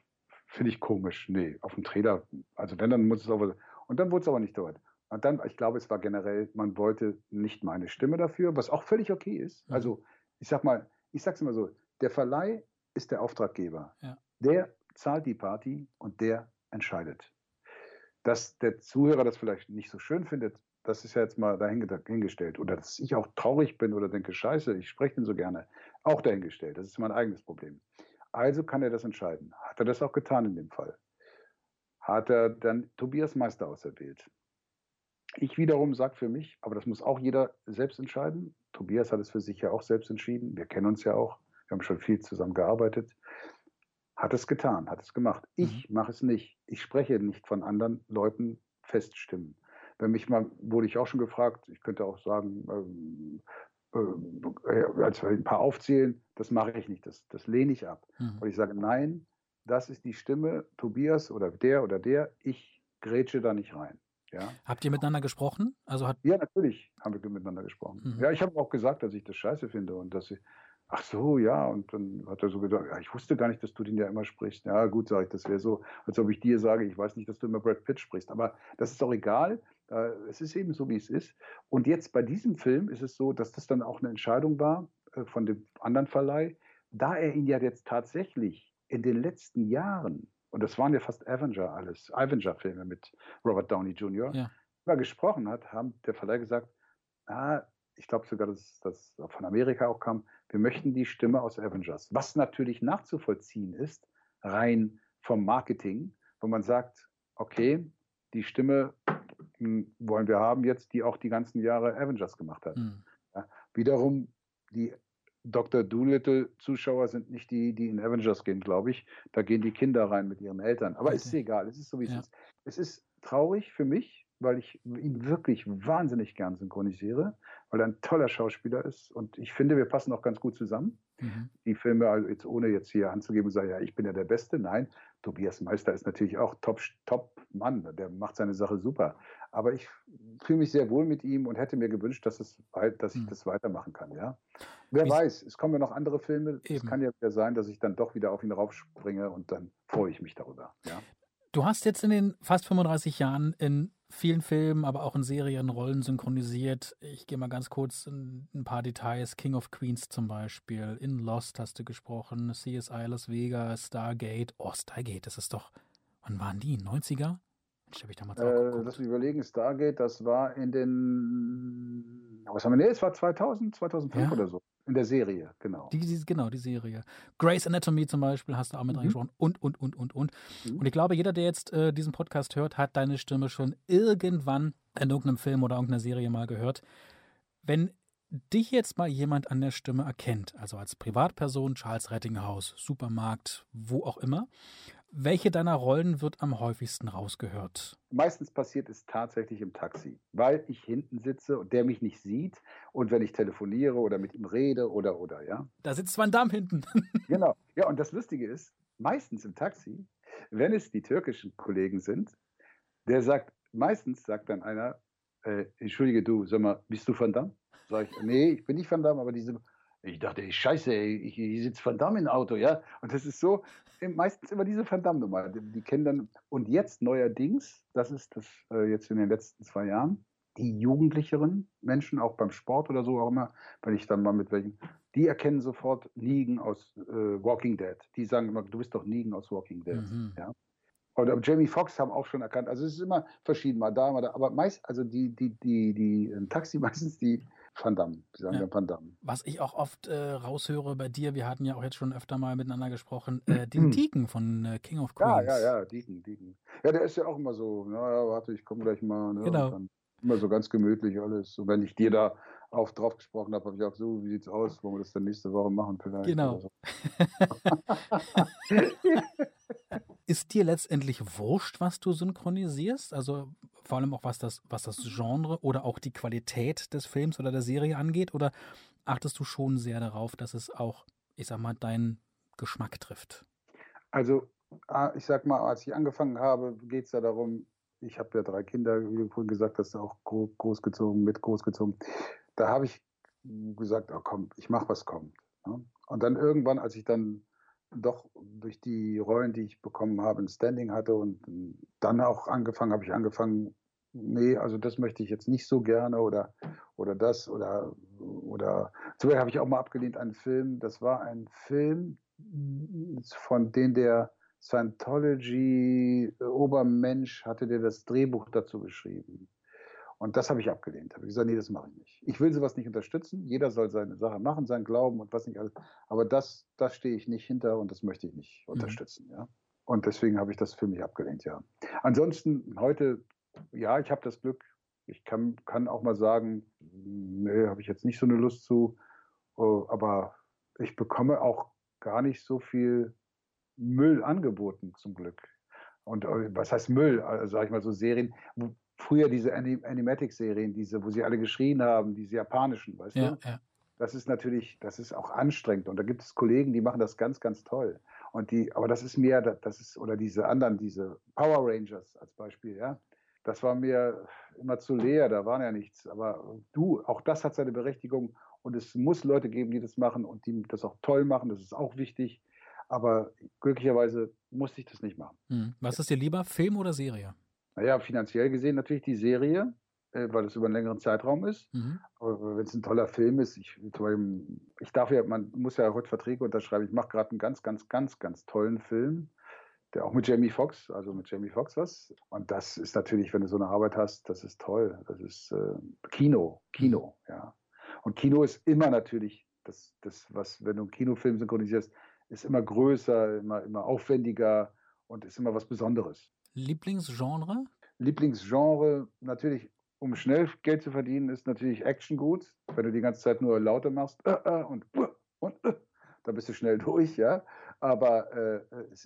finde ich komisch. Nee, auf dem Trailer, also wenn, dann muss es aber. Und dann wurde es aber nicht dort. Und dann, ich glaube, es war generell, man wollte nicht meine Stimme dafür, was auch völlig okay ist. Mhm. Also ich sag mal, ich sag's immer so, der Verleih ist der Auftraggeber. Ja. Der zahlt die Party und der entscheidet. Dass der Zuhörer das vielleicht nicht so schön findet, das ist ja jetzt mal dahingestellt. Oder dass ich auch traurig bin oder denke, scheiße, ich spreche den so gerne, auch dahingestellt. Das ist mein eigenes Problem. Also kann er das entscheiden. Hat er das auch getan in dem Fall? Hat er dann Tobias Meister auserwählt? Ich wiederum sage für mich, aber das muss auch jeder selbst entscheiden. Tobias hat es für sich ja auch selbst entschieden. Wir kennen uns ja auch. Wir haben schon viel zusammen gearbeitet. Hat es getan, hat es gemacht. Ich mhm. mache es nicht. Ich spreche nicht von anderen Leuten feststimmen. Wenn mich mal, wurde ich auch schon gefragt, ich könnte auch sagen, ähm, äh, als wir ein paar aufzählen, das mache ich nicht, das, das lehne ich ab. Mhm. Und ich sage, nein, das ist die Stimme, Tobias oder der oder der, ich grätsche da nicht rein. Ja. Habt ihr miteinander gesprochen? Also hat ja, natürlich haben wir miteinander gesprochen. Mhm. Ja, ich habe auch gesagt, dass ich das scheiße finde und dass ich, ach so, ja, und dann hat er so gesagt, ja, ich wusste gar nicht, dass du den ja immer sprichst. Ja, gut, sage ich, das wäre so, als ob ich dir sage, ich weiß nicht, dass du immer Brad Pitt sprichst. Aber das ist auch egal. Es ist eben so, wie es ist. Und jetzt bei diesem Film ist es so, dass das dann auch eine Entscheidung war äh, von dem anderen Verleih, da er ihn ja jetzt tatsächlich in den letzten Jahren und das waren ja fast Avenger alles, Avenger-Filme mit Robert Downey Jr., ja. über gesprochen hat, haben der Verleih gesagt, ah, ich glaube sogar, dass das von Amerika auch kam, wir möchten die Stimme aus Avengers. Was natürlich nachzuvollziehen ist, rein vom Marketing, wo man sagt, okay, die Stimme hm, wollen wir haben jetzt, die auch die ganzen Jahre Avengers gemacht hat. Mhm. Ja, wiederum die Dr. Doolittle-Zuschauer sind nicht die, die in Avengers gehen, glaube ich. Da gehen die Kinder rein mit ihren Eltern. Aber okay. ist egal, es ist so, wie es ja. ist. Es ist traurig für mich, weil ich ihn wirklich wahnsinnig gern synchronisiere, weil er ein toller Schauspieler ist und ich finde, wir passen auch ganz gut zusammen. Mhm. Die Filme, also jetzt ohne jetzt hier anzugeben und sagen, ja, ich bin ja der Beste. Nein, Tobias Meister ist natürlich auch top, top Mann, der macht seine Sache super. Aber ich fühle mich sehr wohl mit ihm und hätte mir gewünscht, dass, es, dass ich mhm. das weitermachen kann. Ja? Wer Wie weiß, es kommen ja noch andere Filme. Eben. Es kann ja wieder sein, dass ich dann doch wieder auf ihn raufspringe und dann freue ich mich darüber. Ja? Du hast jetzt in den fast 35 Jahren in vielen Filmen, aber auch in Serien Rollen synchronisiert. Ich gehe mal ganz kurz in ein paar Details. King of Queens zum Beispiel. In Lost hast du gesprochen. CSI Las Vegas, Stargate. Oh, Stargate, das ist doch. Wann waren die? 90er? Mensch, ich damals auch äh, Lass mich überlegen. Stargate, das war in den. Was haben wir? Nee, es war 2000, 2005 ja. oder so. In der Serie, genau. Die, die, genau, die Serie. Grey's Anatomy zum Beispiel hast du auch mit mhm. reingesprochen und, und, und, und, und. Mhm. Und ich glaube, jeder, der jetzt äh, diesen Podcast hört, hat deine Stimme schon irgendwann in irgendeinem Film oder irgendeiner Serie mal gehört. Wenn dich jetzt mal jemand an der Stimme erkennt, also als Privatperson, Charles Rettinghaus, Supermarkt, wo auch immer, welche deiner Rollen wird am häufigsten rausgehört? Meistens passiert es tatsächlich im Taxi, weil ich hinten sitze und der mich nicht sieht und wenn ich telefoniere oder mit ihm rede oder oder ja. Da sitzt Van Damme hinten. genau. Ja, und das Lustige ist, meistens im Taxi, wenn es die türkischen Kollegen sind, der sagt, meistens sagt dann einer, äh, entschuldige du, sag mal, bist du Van Damme? Sag ich, nee, ich bin nicht Van Damme, aber diese ich dachte, ey, scheiße, ey, ich, ich sitze Van Damme im Auto, ja. Und das ist so, meistens immer diese Van Damme-Nummer. Die, die, kennen dann, und jetzt neuerdings, das ist das äh, jetzt in den letzten zwei Jahren, die jugendlicheren Menschen, auch beim Sport oder so auch immer, wenn ich dann mal mit welchen, die erkennen sofort Negan aus äh, Walking Dead. Die sagen immer, du bist doch Negan aus Walking Dead. Mhm. Ja? Oder Jamie Foxx haben auch schon erkannt. Also es ist immer verschieden, mal da, mal da. Aber meist, also die, die, die, die, die Taxi meistens, die Van Damme, die sagen ja. Van Damme. Was ich auch oft äh, raushöre bei dir, wir hatten ja auch jetzt schon öfter mal miteinander gesprochen, äh, den Deacon von äh, King of Queens. Ja, ja, ja, Deacon, Deacon. Ja, der ist ja auch immer so, naja, warte, ich komme gleich mal. Ne, genau. immer so ganz gemütlich alles. Und wenn ich dir da auf drauf gesprochen habe, habe ich auch so, wie sieht's aus, wollen wir das dann nächste Woche machen vielleicht. Genau. So. ist dir letztendlich wurscht, was du synchronisierst? Also vor allem auch was das, was das Genre oder auch die Qualität des Films oder der Serie angeht? Oder achtest du schon sehr darauf, dass es auch, ich sag mal, deinen Geschmack trifft? Also, ich sag mal, als ich angefangen habe, geht es ja darum, ich habe ja drei Kinder, wie du vorhin gesagt hast, auch großgezogen, mit großgezogen. Da habe ich gesagt, oh komm, ich mache, was kommt. Ne? Und dann irgendwann, als ich dann doch durch die Rollen, die ich bekommen habe, ein Standing hatte und dann auch angefangen, habe ich angefangen, nee, also das möchte ich jetzt nicht so gerne oder, oder das oder, oder, zum Beispiel habe ich auch mal abgelehnt einen Film, das war ein Film von den der Scientology Obermensch hatte der das Drehbuch dazu geschrieben. Und das habe ich abgelehnt. Habe ich gesagt, nee, das mache ich nicht. Ich will sowas nicht unterstützen. Jeder soll seine Sache machen, sein Glauben und was nicht alles. Aber das, das stehe ich nicht hinter und das möchte ich nicht mhm. unterstützen. Ja. Und deswegen habe ich das für mich abgelehnt, ja. Ansonsten heute, ja, ich habe das Glück, ich kann, kann auch mal sagen, nee, habe ich jetzt nicht so eine Lust zu. Oh, aber ich bekomme auch gar nicht so viel Müll angeboten, zum Glück. Und äh, was heißt Müll? Also, sag ich mal so Serien, früher diese Animatic-Serien, diese, wo sie alle geschrien haben, diese japanischen, weißt ja, du? Ja. Das ist natürlich, das ist auch anstrengend. Und da gibt es Kollegen, die machen das ganz, ganz toll. Und die, aber das ist mehr, das ist, oder diese anderen, diese Power Rangers als Beispiel, ja. Das war mir immer zu leer, da war ja nichts. Aber du, auch das hat seine Berechtigung. Und es muss Leute geben, die das machen und die das auch toll machen. Das ist auch wichtig. Aber glücklicherweise musste ich das nicht machen. Hm. Was ist dir lieber, Film oder Serie? Naja, finanziell gesehen natürlich die Serie, äh, weil es über einen längeren Zeitraum ist. Mhm. Aber wenn es ein toller Film ist, ich, ich darf ja, man muss ja heute Verträge unterschreiben. Ich mache gerade einen ganz, ganz, ganz, ganz tollen Film, der auch mit Jamie Foxx, also mit Jamie Foxx was. Und das ist natürlich, wenn du so eine Arbeit hast, das ist toll. Das ist äh, Kino, Kino, mhm. ja. Und Kino ist immer natürlich das, das, was, wenn du einen Kinofilm synchronisierst, ist immer größer, immer, immer aufwendiger und ist immer was Besonderes. Lieblingsgenre? Lieblingsgenre, natürlich, um schnell Geld zu verdienen, ist natürlich Action gut. Wenn du die ganze Zeit nur lauter machst äh, äh, und äh, und äh, dann bist du schnell durch, ja. Aber äh,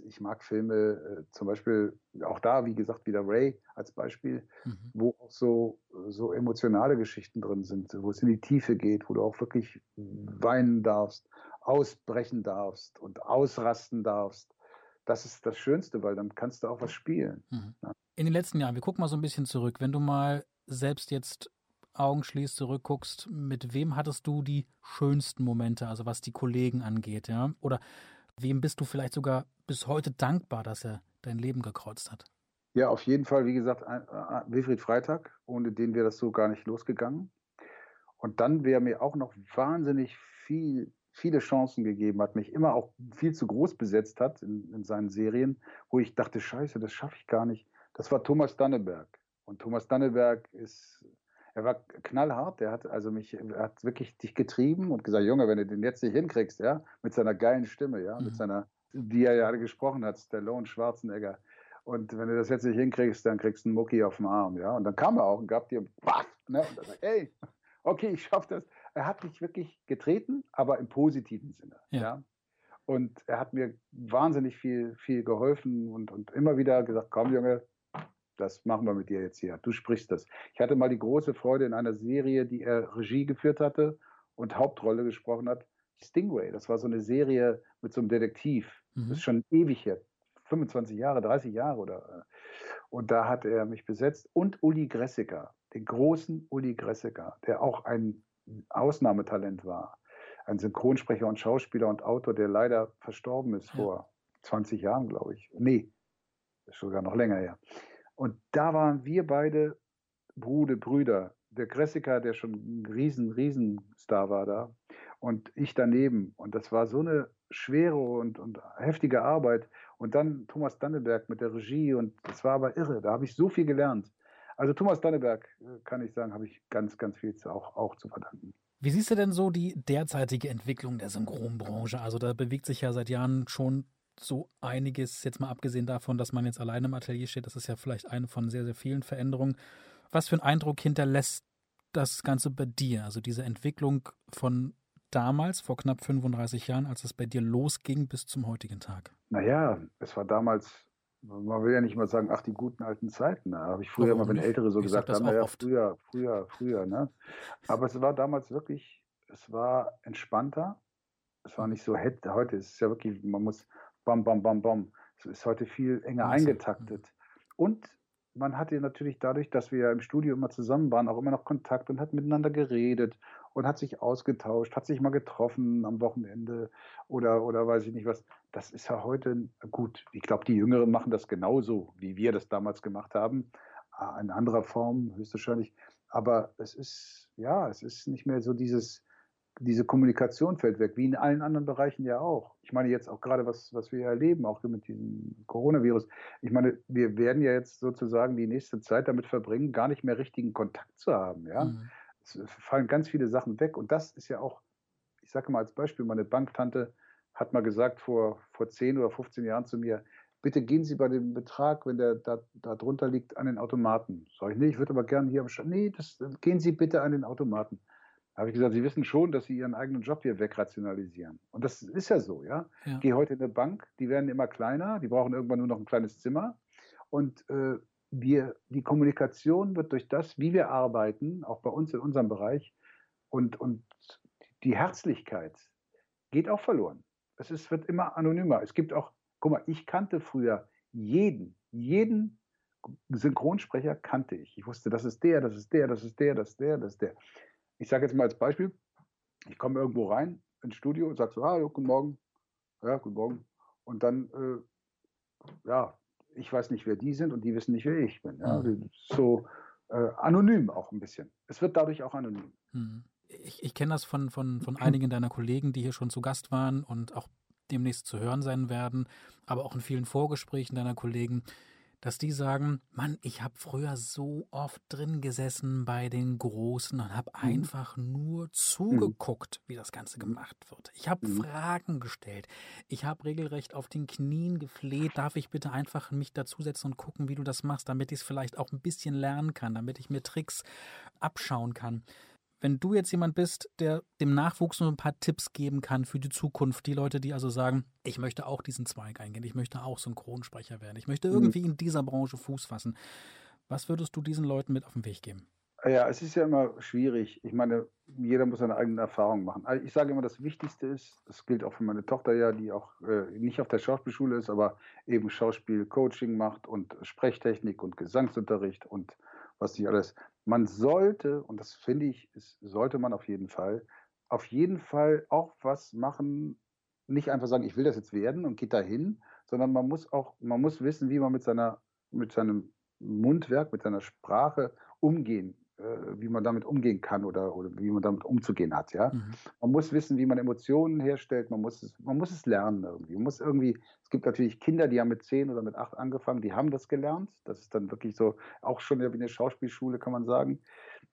ich mag Filme, äh, zum Beispiel auch da, wie gesagt, wieder Ray als Beispiel, mhm. wo auch so, so emotionale Geschichten drin sind, wo es in die Tiefe geht, wo du auch wirklich weinen darfst, ausbrechen darfst und ausrasten darfst das ist das Schönste, weil dann kannst du auch was spielen. Mhm. Ja. In den letzten Jahren, wir gucken mal so ein bisschen zurück. Wenn du mal selbst jetzt Augen schließt, zurückguckst, mit wem hattest du die schönsten Momente, also was die Kollegen angeht, ja? Oder wem bist du vielleicht sogar bis heute dankbar, dass er dein Leben gekreuzt hat? Ja, auf jeden Fall, wie gesagt, Wilfried Freitag, ohne den wäre das so gar nicht losgegangen. Und dann wäre mir auch noch wahnsinnig viel viele Chancen gegeben hat, mich immer auch viel zu groß besetzt hat in, in seinen Serien, wo ich dachte, scheiße, das schaffe ich gar nicht. Das war Thomas Danneberg. Und Thomas Danneberg ist, er war knallhart, der hat also mich, er hat wirklich dich getrieben und gesagt, Junge, wenn du den jetzt nicht hinkriegst, ja, mit seiner geilen Stimme, ja, mhm. mit seiner, die er ja gesprochen hat, Stallone Schwarzenegger. Und wenn du das jetzt nicht hinkriegst, dann kriegst du einen Mucki auf dem Arm, ja. Und dann kam er auch und gab dir, baff, ne, und dann sagt, ey, okay, ich schaffe das er hat mich wirklich getreten, aber im positiven Sinne. Ja. ja. Und er hat mir wahnsinnig viel, viel geholfen und, und immer wieder gesagt, komm Junge, das machen wir mit dir jetzt hier. Du sprichst das. Ich hatte mal die große Freude in einer Serie, die er Regie geführt hatte und Hauptrolle gesprochen hat. Stingray, das war so eine Serie mit so einem Detektiv. Mhm. Das ist schon ewig her. 25 Jahre, 30 Jahre oder. Und da hat er mich besetzt. Und Uli Gressiger, den großen Uli Gressiger, der auch ein Ausnahmetalent war. Ein Synchronsprecher und Schauspieler und Autor, der leider verstorben ist ja. vor 20 Jahren, glaube ich. Nee, ist sogar noch länger her. Und da waren wir beide Brude, Brüder. Der Kressiker, der schon ein riesen, riesen Star war da und ich daneben. Und das war so eine schwere und, und heftige Arbeit. Und dann Thomas Danneberg mit der Regie und das war aber irre. Da habe ich so viel gelernt. Also Thomas Danneberg, äh, kann ich sagen, habe ich ganz, ganz viel zu, auch, auch zu verdanken. Wie siehst du denn so die derzeitige Entwicklung der Synchronbranche? Also da bewegt sich ja seit Jahren schon so einiges, jetzt mal abgesehen davon, dass man jetzt alleine im Atelier steht, das ist ja vielleicht eine von sehr, sehr vielen Veränderungen. Was für einen Eindruck hinterlässt das Ganze bei dir? Also diese Entwicklung von damals, vor knapp 35 Jahren, als es bei dir losging, bis zum heutigen Tag? Naja, es war damals man will ja nicht mal sagen, ach, die guten alten Zeiten. Da habe ich früher immer, wenn Ältere so ich gesagt haben, ja, früher, früher, früher. Ne? Aber es war damals wirklich, es war entspannter. Es war nicht so, heute ist es ja wirklich, man muss bam, bam, bam, bam. Es ist heute viel enger also, eingetaktet. Und man hatte natürlich dadurch, dass wir ja im Studio immer zusammen waren, auch immer noch Kontakt und hat miteinander geredet und hat sich ausgetauscht, hat sich mal getroffen am Wochenende oder, oder weiß ich nicht was. Das ist ja heute gut. Ich glaube, die Jüngeren machen das genauso, wie wir das damals gemacht haben. In anderer Form höchstwahrscheinlich. Aber es ist, ja, es ist nicht mehr so dieses, diese Kommunikation fällt weg, wie in allen anderen Bereichen ja auch. Ich meine jetzt auch gerade, was, was wir erleben, auch mit diesem Coronavirus. Ich meine, wir werden ja jetzt sozusagen die nächste Zeit damit verbringen, gar nicht mehr richtigen Kontakt zu haben. Ja? Mhm. Es fallen ganz viele Sachen weg. Und das ist ja auch, ich sage mal als Beispiel, meine Banktante hat mal gesagt vor, vor 10 oder 15 Jahren zu mir, bitte gehen Sie bei dem Betrag, wenn der da, da drunter liegt, an den Automaten. Sag ich, nee, ich würde aber gerne hier am Stand. Nee, das, gehen Sie bitte an den Automaten. Da habe ich gesagt, Sie wissen schon, dass Sie Ihren eigenen Job hier wegrationalisieren. Und das ist ja so, ja. ja. Gehe heute in eine Bank, die werden immer kleiner, die brauchen irgendwann nur noch ein kleines Zimmer. Und äh, wir, die Kommunikation wird durch das, wie wir arbeiten, auch bei uns in unserem Bereich, und, und die Herzlichkeit geht auch verloren. Es ist, wird immer anonymer. Es gibt auch, guck mal, ich kannte früher jeden, jeden Synchronsprecher kannte ich. Ich wusste, das ist der, das ist der, das ist der, das ist der, das ist der. Ich sage jetzt mal als Beispiel, ich komme irgendwo rein ins Studio und sage so, ah, guten Morgen, ja, guten Morgen. Und dann, äh, ja, ich weiß nicht, wer die sind und die wissen nicht, wer ich bin. Ja? Mhm. So äh, anonym auch ein bisschen. Es wird dadurch auch anonym. Mhm ich, ich kenne das von, von, von einigen deiner Kollegen, die hier schon zu Gast waren und auch demnächst zu hören sein werden, aber auch in vielen Vorgesprächen deiner Kollegen, dass die sagen, Mann, ich habe früher so oft drin gesessen bei den Großen und habe mhm. einfach nur zugeguckt, wie das Ganze gemacht wird. Ich habe mhm. Fragen gestellt. Ich habe regelrecht auf den Knien gefleht, darf ich bitte einfach mich dazusetzen und gucken, wie du das machst, damit ich es vielleicht auch ein bisschen lernen kann, damit ich mir Tricks abschauen kann wenn du jetzt jemand bist, der dem Nachwuchs nur ein paar Tipps geben kann für die Zukunft, die Leute, die also sagen, ich möchte auch diesen Zweig eingehen, ich möchte auch Synchronsprecher werden, ich möchte irgendwie in dieser Branche Fuß fassen, was würdest du diesen Leuten mit auf den Weg geben? Ja, es ist ja immer schwierig. Ich meine, jeder muss seine eigenen Erfahrungen machen. Also ich sage immer, das Wichtigste ist, das gilt auch für meine Tochter ja, die auch äh, nicht auf der Schauspielschule ist, aber eben Schauspielcoaching macht und Sprechtechnik und Gesangsunterricht und was nicht alles man sollte, und das finde ich, ist, sollte man auf jeden Fall, auf jeden Fall auch was machen, nicht einfach sagen, ich will das jetzt werden und geht dahin, sondern man muss auch, man muss wissen, wie man mit seiner, mit seinem Mundwerk, mit seiner Sprache umgehen wie man damit umgehen kann oder, oder wie man damit umzugehen hat. Ja? Mhm. Man muss wissen, wie man Emotionen herstellt, man muss, es, man muss es lernen irgendwie. Man muss irgendwie. Es gibt natürlich Kinder, die haben mit zehn oder mit acht angefangen, die haben das gelernt. Das ist dann wirklich so, auch schon wie eine Schauspielschule, kann man sagen.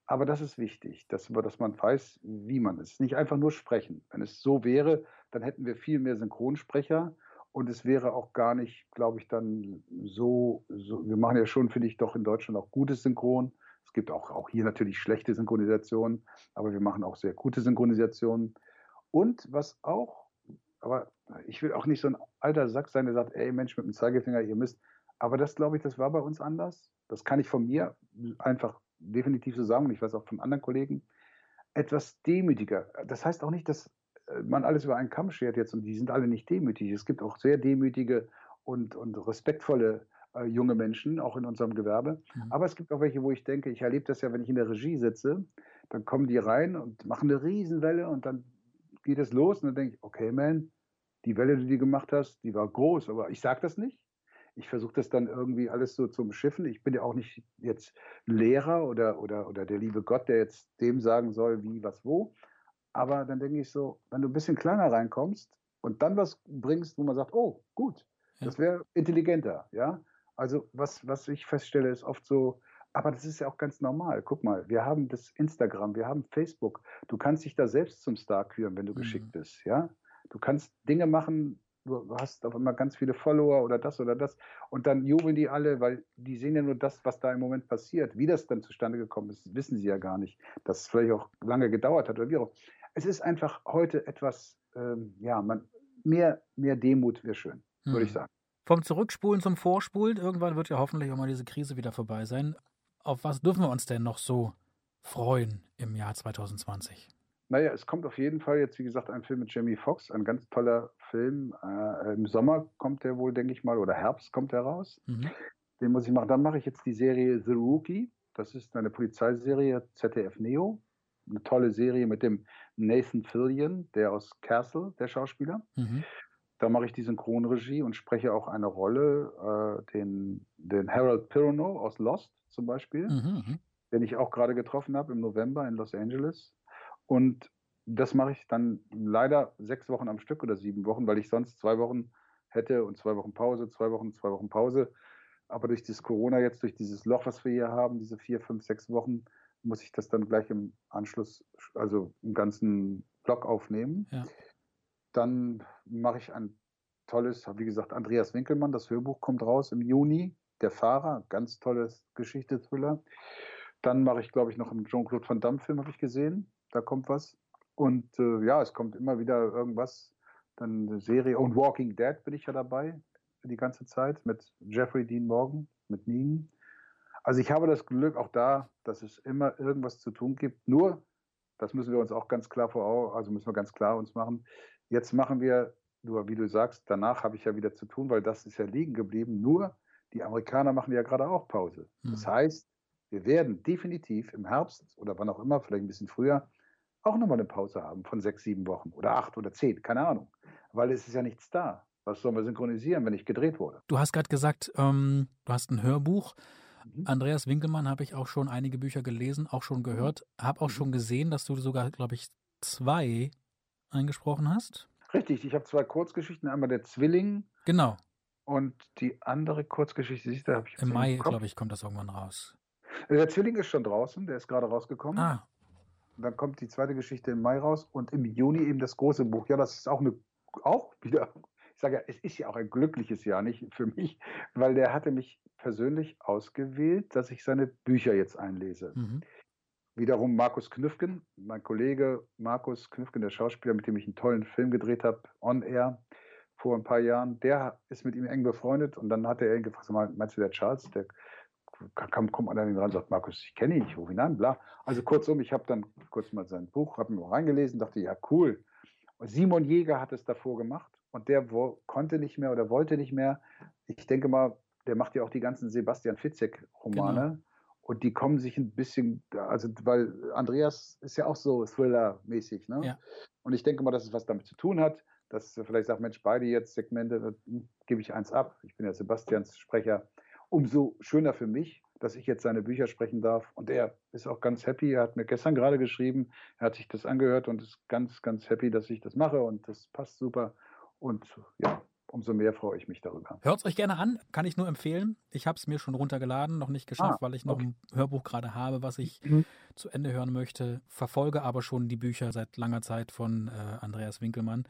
Aber das ist wichtig, dass, dass man weiß, wie man es. Nicht einfach nur sprechen. Wenn es so wäre, dann hätten wir viel mehr Synchronsprecher. Und es wäre auch gar nicht, glaube ich, dann so, so wir machen ja schon, finde ich, doch in Deutschland auch gutes Synchron gibt auch, auch hier natürlich schlechte Synchronisationen, aber wir machen auch sehr gute Synchronisationen. Und was auch, aber ich will auch nicht so ein alter Sack sein, der sagt, ey Mensch, mit dem Zeigefinger, ihr müsst. Aber das glaube ich, das war bei uns anders. Das kann ich von mir einfach definitiv so sagen und ich weiß auch von anderen Kollegen. Etwas demütiger. Das heißt auch nicht, dass äh, man alles über einen Kamm schert jetzt und die sind alle nicht demütig. Es gibt auch sehr demütige und, und respektvolle äh, junge Menschen, auch in unserem Gewerbe. Mhm. Aber es gibt auch welche, wo ich denke, ich erlebe das ja, wenn ich in der Regie sitze, dann kommen die rein und machen eine Riesenwelle und dann geht es los und dann denke ich, okay, man, die Welle, die du gemacht hast, die war groß, aber ich sage das nicht. Ich versuche das dann irgendwie alles so zum Schiffen. Ich bin ja auch nicht jetzt Lehrer oder, oder, oder der liebe Gott, der jetzt dem sagen soll, wie, was, wo. Aber dann denke ich so, wenn du ein bisschen kleiner reinkommst und dann was bringst, wo man sagt, oh, gut, das wäre intelligenter, ja. Also was, was ich feststelle, ist oft so, aber das ist ja auch ganz normal. Guck mal, wir haben das Instagram, wir haben Facebook. Du kannst dich da selbst zum Star küren, wenn du mhm. geschickt bist, ja. Du kannst Dinge machen, du hast auf einmal ganz viele Follower oder das oder das und dann jubeln die alle, weil die sehen ja nur das, was da im Moment passiert. Wie das dann zustande gekommen ist, wissen sie ja gar nicht, dass es vielleicht auch lange gedauert hat oder wie auch. Es ist einfach heute etwas, ähm, ja, man, mehr, mehr Demut wäre schön, mhm. würde ich sagen. Vom Zurückspulen zum Vorspulen, irgendwann wird ja hoffentlich auch mal diese Krise wieder vorbei sein. Auf was dürfen wir uns denn noch so freuen im Jahr 2020? Naja, es kommt auf jeden Fall jetzt, wie gesagt, ein Film mit Jamie Foxx, ein ganz toller Film. Äh, Im Sommer kommt der wohl, denke ich mal, oder Herbst kommt der raus. Mhm. Den muss ich machen. Dann mache ich jetzt die Serie The Rookie. Das ist eine Polizeiserie ZDF Neo. Eine tolle Serie mit dem Nathan Fillion, der aus Castle, der Schauspieler. Mhm. Da mache ich die Synchronregie und spreche auch eine Rolle, äh, den, den Harold Pirono aus Lost zum Beispiel, mhm, mhm. den ich auch gerade getroffen habe im November in Los Angeles. Und das mache ich dann leider sechs Wochen am Stück oder sieben Wochen, weil ich sonst zwei Wochen hätte und zwei Wochen Pause, zwei Wochen, zwei Wochen Pause. Aber durch das Corona jetzt, durch dieses Loch, was wir hier haben, diese vier, fünf, sechs Wochen, muss ich das dann gleich im Anschluss, also im ganzen Block aufnehmen. Ja. Dann mache ich ein tolles, wie gesagt, Andreas Winkelmann, das Hörbuch kommt raus im Juni. Der Fahrer, ganz tolles Geschichte-Thriller. Dann mache ich, glaube ich, noch einen Jean-Claude Van Damme-Film, habe ich gesehen. Da kommt was. Und äh, ja, es kommt immer wieder irgendwas. Dann eine Serie. Und Walking Dead bin ich ja dabei die ganze Zeit mit Jeffrey Dean Morgan, mit Negan. Also ich habe das Glück auch da, dass es immer irgendwas zu tun gibt. Nur, das müssen wir uns auch ganz klar vor Augen, also müssen wir ganz klar uns machen. Jetzt machen wir, nur wie du sagst, danach habe ich ja wieder zu tun, weil das ist ja liegen geblieben. Nur, die Amerikaner machen ja gerade auch Pause. Mhm. Das heißt, wir werden definitiv im Herbst oder wann auch immer, vielleicht ein bisschen früher, auch nochmal eine Pause haben von sechs, sieben Wochen oder acht oder zehn, keine Ahnung. Weil es ist ja nichts da. Was sollen wir synchronisieren, wenn nicht gedreht wurde? Du hast gerade gesagt, ähm, du hast ein Hörbuch. Mhm. Andreas Winkelmann habe ich auch schon einige Bücher gelesen, auch schon gehört, habe auch mhm. schon gesehen, dass du sogar, glaube ich, zwei eingesprochen hast. Richtig, ich habe zwei Kurzgeschichten, einmal der Zwilling. Genau. Und die andere Kurzgeschichte, siehst du, habe ich Im Mai, glaube ich, kommt das irgendwann raus. Äh, der Zwilling ist schon draußen, der ist gerade rausgekommen. Ah. Und dann kommt die zweite Geschichte im Mai raus und im Juni eben das große Buch. Ja, das ist auch eine auch wieder ich sage ja, es ist ja auch ein glückliches Jahr, nicht für mich, weil der hatte mich persönlich ausgewählt, dass ich seine Bücher jetzt einlese. Mhm. Wiederum Markus Knüffgen, mein Kollege Markus Knüffgen, der Schauspieler, mit dem ich einen tollen Film gedreht habe, On Air, vor ein paar Jahren, der ist mit ihm eng befreundet und dann hat er ihn gefragt, meinst du der Charles, der kam, kommt an ihn ran und sagt, Markus, ich kenne ihn, ich rufe ihn an, bla. Also kurzum, ich habe dann kurz mal sein Buch, habe mir reingelesen, dachte, ja, cool. Simon Jäger hat es davor gemacht und der wo, konnte nicht mehr oder wollte nicht mehr. Ich denke mal, der macht ja auch die ganzen Sebastian Fitzek-Romane. Genau. Und die kommen sich ein bisschen, also weil Andreas ist ja auch so Thriller-mäßig, ne? Ja. Und ich denke mal, dass es was damit zu tun hat, dass vielleicht sagt, Mensch, beide jetzt Segmente, hm, gebe ich eins ab. Ich bin ja Sebastians Sprecher. Umso schöner für mich, dass ich jetzt seine Bücher sprechen darf. Und er ist auch ganz happy. Er hat mir gestern gerade geschrieben, er hat sich das angehört und ist ganz, ganz happy, dass ich das mache. Und das passt super. Und ja, umso mehr freue ich mich darüber. Hört es euch gerne an, kann ich nur empfehlen. Ich habe es mir schon runtergeladen, noch nicht geschafft, ah, weil ich noch okay. ein Hörbuch gerade habe, was ich mhm. zu Ende hören möchte. Verfolge aber schon die Bücher seit langer Zeit von äh, Andreas Winkelmann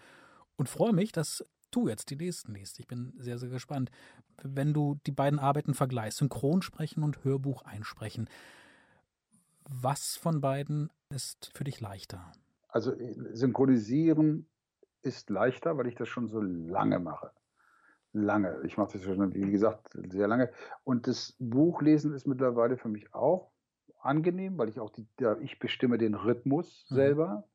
und freue mich, dass du jetzt die nächsten liest. Ich bin sehr, sehr gespannt. Wenn du die beiden Arbeiten vergleichst, Synchronsprechen und Hörbuch einsprechen, was von beiden ist für dich leichter? Also synchronisieren ist leichter, weil ich das schon so lange mache. Lange. Ich mache das schon, wie gesagt, sehr lange. Und das Buchlesen ist mittlerweile für mich auch angenehm, weil ich auch die, ja, ich bestimme den Rhythmus mhm. selber.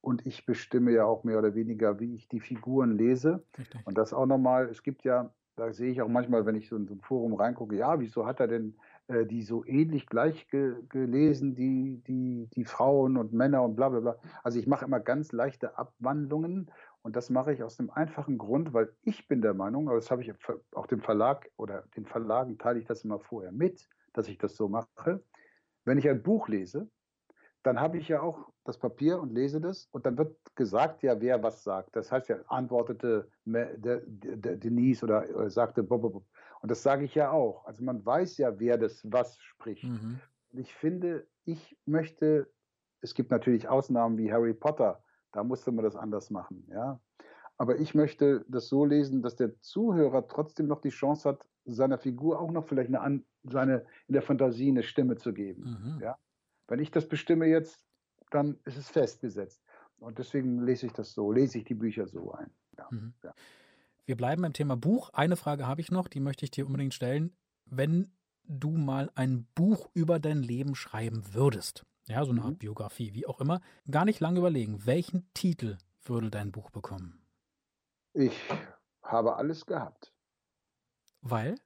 Und ich bestimme ja auch mehr oder weniger, wie ich die Figuren lese. Richtig. Und das auch nochmal, es gibt ja, da sehe ich auch manchmal, wenn ich so in so ein Forum reingucke, ja, wieso hat er denn die so ähnlich gleich ge gelesen, die, die, die Frauen und Männer und bla bla bla. Also ich mache immer ganz leichte Abwandlungen und das mache ich aus dem einfachen Grund, weil ich bin der Meinung, aber das habe ich auch dem Verlag oder den Verlagen teile ich das immer vorher mit, dass ich das so mache. Wenn ich ein Buch lese, dann habe ich ja auch das Papier und lese das und dann wird gesagt, ja, wer was sagt. Das heißt ja, antwortete Denise oder, sagte Bob, Bob. Und das sage ich ja auch. Also man weiß ja, wer das was spricht. Mhm. Und ich finde, ich möchte, es gibt natürlich Ausnahmen wie Harry Potter, da musste man das anders machen, ja. Aber ich möchte das so lesen, dass der Zuhörer trotzdem noch die Chance hat, seiner Figur auch noch vielleicht eine, seine, in der Fantasie eine Stimme zu geben. Mhm. Ja? Wenn ich das bestimme jetzt, dann ist es festgesetzt. Und deswegen lese ich das so, lese ich die Bücher so ein. Ja, mhm. ja. Wir bleiben beim Thema Buch. Eine Frage habe ich noch, die möchte ich dir unbedingt stellen. Wenn du mal ein Buch über dein Leben schreiben würdest, ja, so eine Art mhm. Biografie, wie auch immer, gar nicht lange überlegen, welchen Titel würde dein Buch bekommen? Ich habe alles gehabt. Weil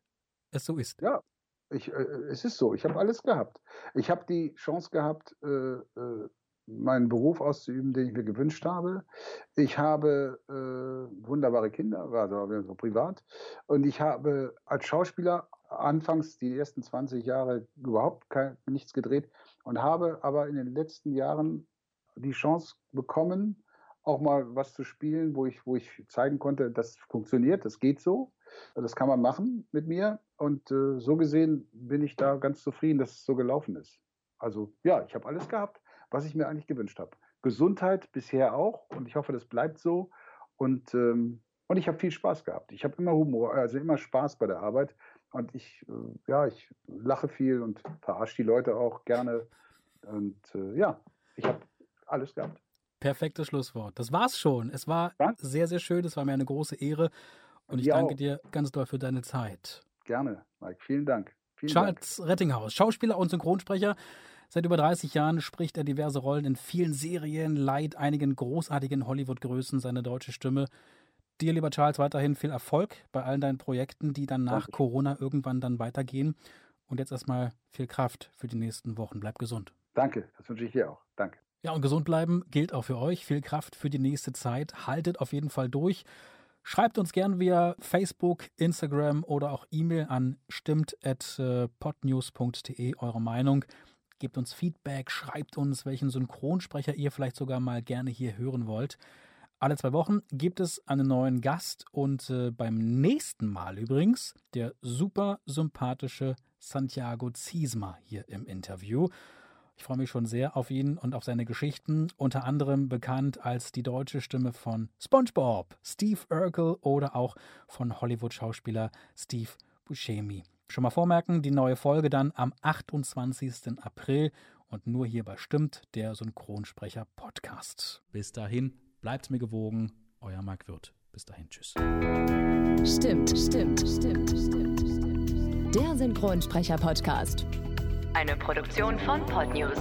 es so ist. Ja, ich, äh, es ist so, ich habe alles gehabt. Ich habe die Chance gehabt, äh, äh, meinen Beruf auszuüben, den ich mir gewünscht habe. Ich habe äh, wunderbare Kinder, also privat. Und ich habe als Schauspieler anfangs die ersten 20 Jahre überhaupt kein, nichts gedreht und habe aber in den letzten Jahren die Chance bekommen, auch mal was zu spielen, wo ich, wo ich zeigen konnte, das funktioniert, das geht so. Das kann man machen mit mir. Und äh, so gesehen bin ich da ganz zufrieden, dass es so gelaufen ist. Also ja, ich habe alles gehabt, was ich mir eigentlich gewünscht habe. Gesundheit bisher auch und ich hoffe, das bleibt so. Und, ähm, und ich habe viel Spaß gehabt. Ich habe immer Humor, also immer Spaß bei der Arbeit. Und ich, äh, ja, ich lache viel und verarsche die Leute auch gerne. Und äh, ja, ich habe alles gehabt. Perfektes Schlusswort. Das war's schon. Es war Danke. sehr, sehr schön. Es war mir eine große Ehre. Und ich danke auch. dir ganz doll für deine Zeit. Gerne, Mike. Vielen Dank. Vielen Charles Dank. Rettinghaus, Schauspieler und Synchronsprecher. Seit über 30 Jahren spricht er diverse Rollen in vielen Serien, leiht einigen großartigen Hollywood-Größen seine deutsche Stimme. Dir, lieber Charles, weiterhin viel Erfolg bei allen deinen Projekten, die dann nach Danke. Corona irgendwann dann weitergehen. Und jetzt erstmal viel Kraft für die nächsten Wochen. Bleib gesund. Danke, das wünsche ich dir auch. Danke. Ja, und gesund bleiben gilt auch für euch. Viel Kraft für die nächste Zeit. Haltet auf jeden Fall durch. Schreibt uns gern via Facebook, Instagram oder auch E-Mail an stimmt.podnews.de eure Meinung. Gebt uns Feedback, schreibt uns, welchen Synchronsprecher ihr vielleicht sogar mal gerne hier hören wollt. Alle zwei Wochen gibt es einen neuen Gast und äh, beim nächsten Mal übrigens der super sympathische Santiago Ziesma hier im Interview. Ich freue mich schon sehr auf ihn und auf seine Geschichten, unter anderem bekannt als die deutsche Stimme von SpongeBob, Steve Urkel oder auch von Hollywood-Schauspieler Steve Buscemi. Schon mal vormerken, die neue Folge dann am 28. April und nur hier bei Stimmt, der Synchronsprecher Podcast. Bis dahin, bleibt mir gewogen, euer Marc Wirth. Bis dahin, tschüss. Stimmt, stimmt, stimmt, stimmt, stimmt. Der Synchronsprecher Podcast. Eine Produktion von Podnews.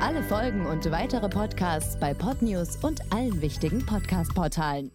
Alle Folgen und weitere Podcasts bei Podnews und allen wichtigen Podcast-Portalen.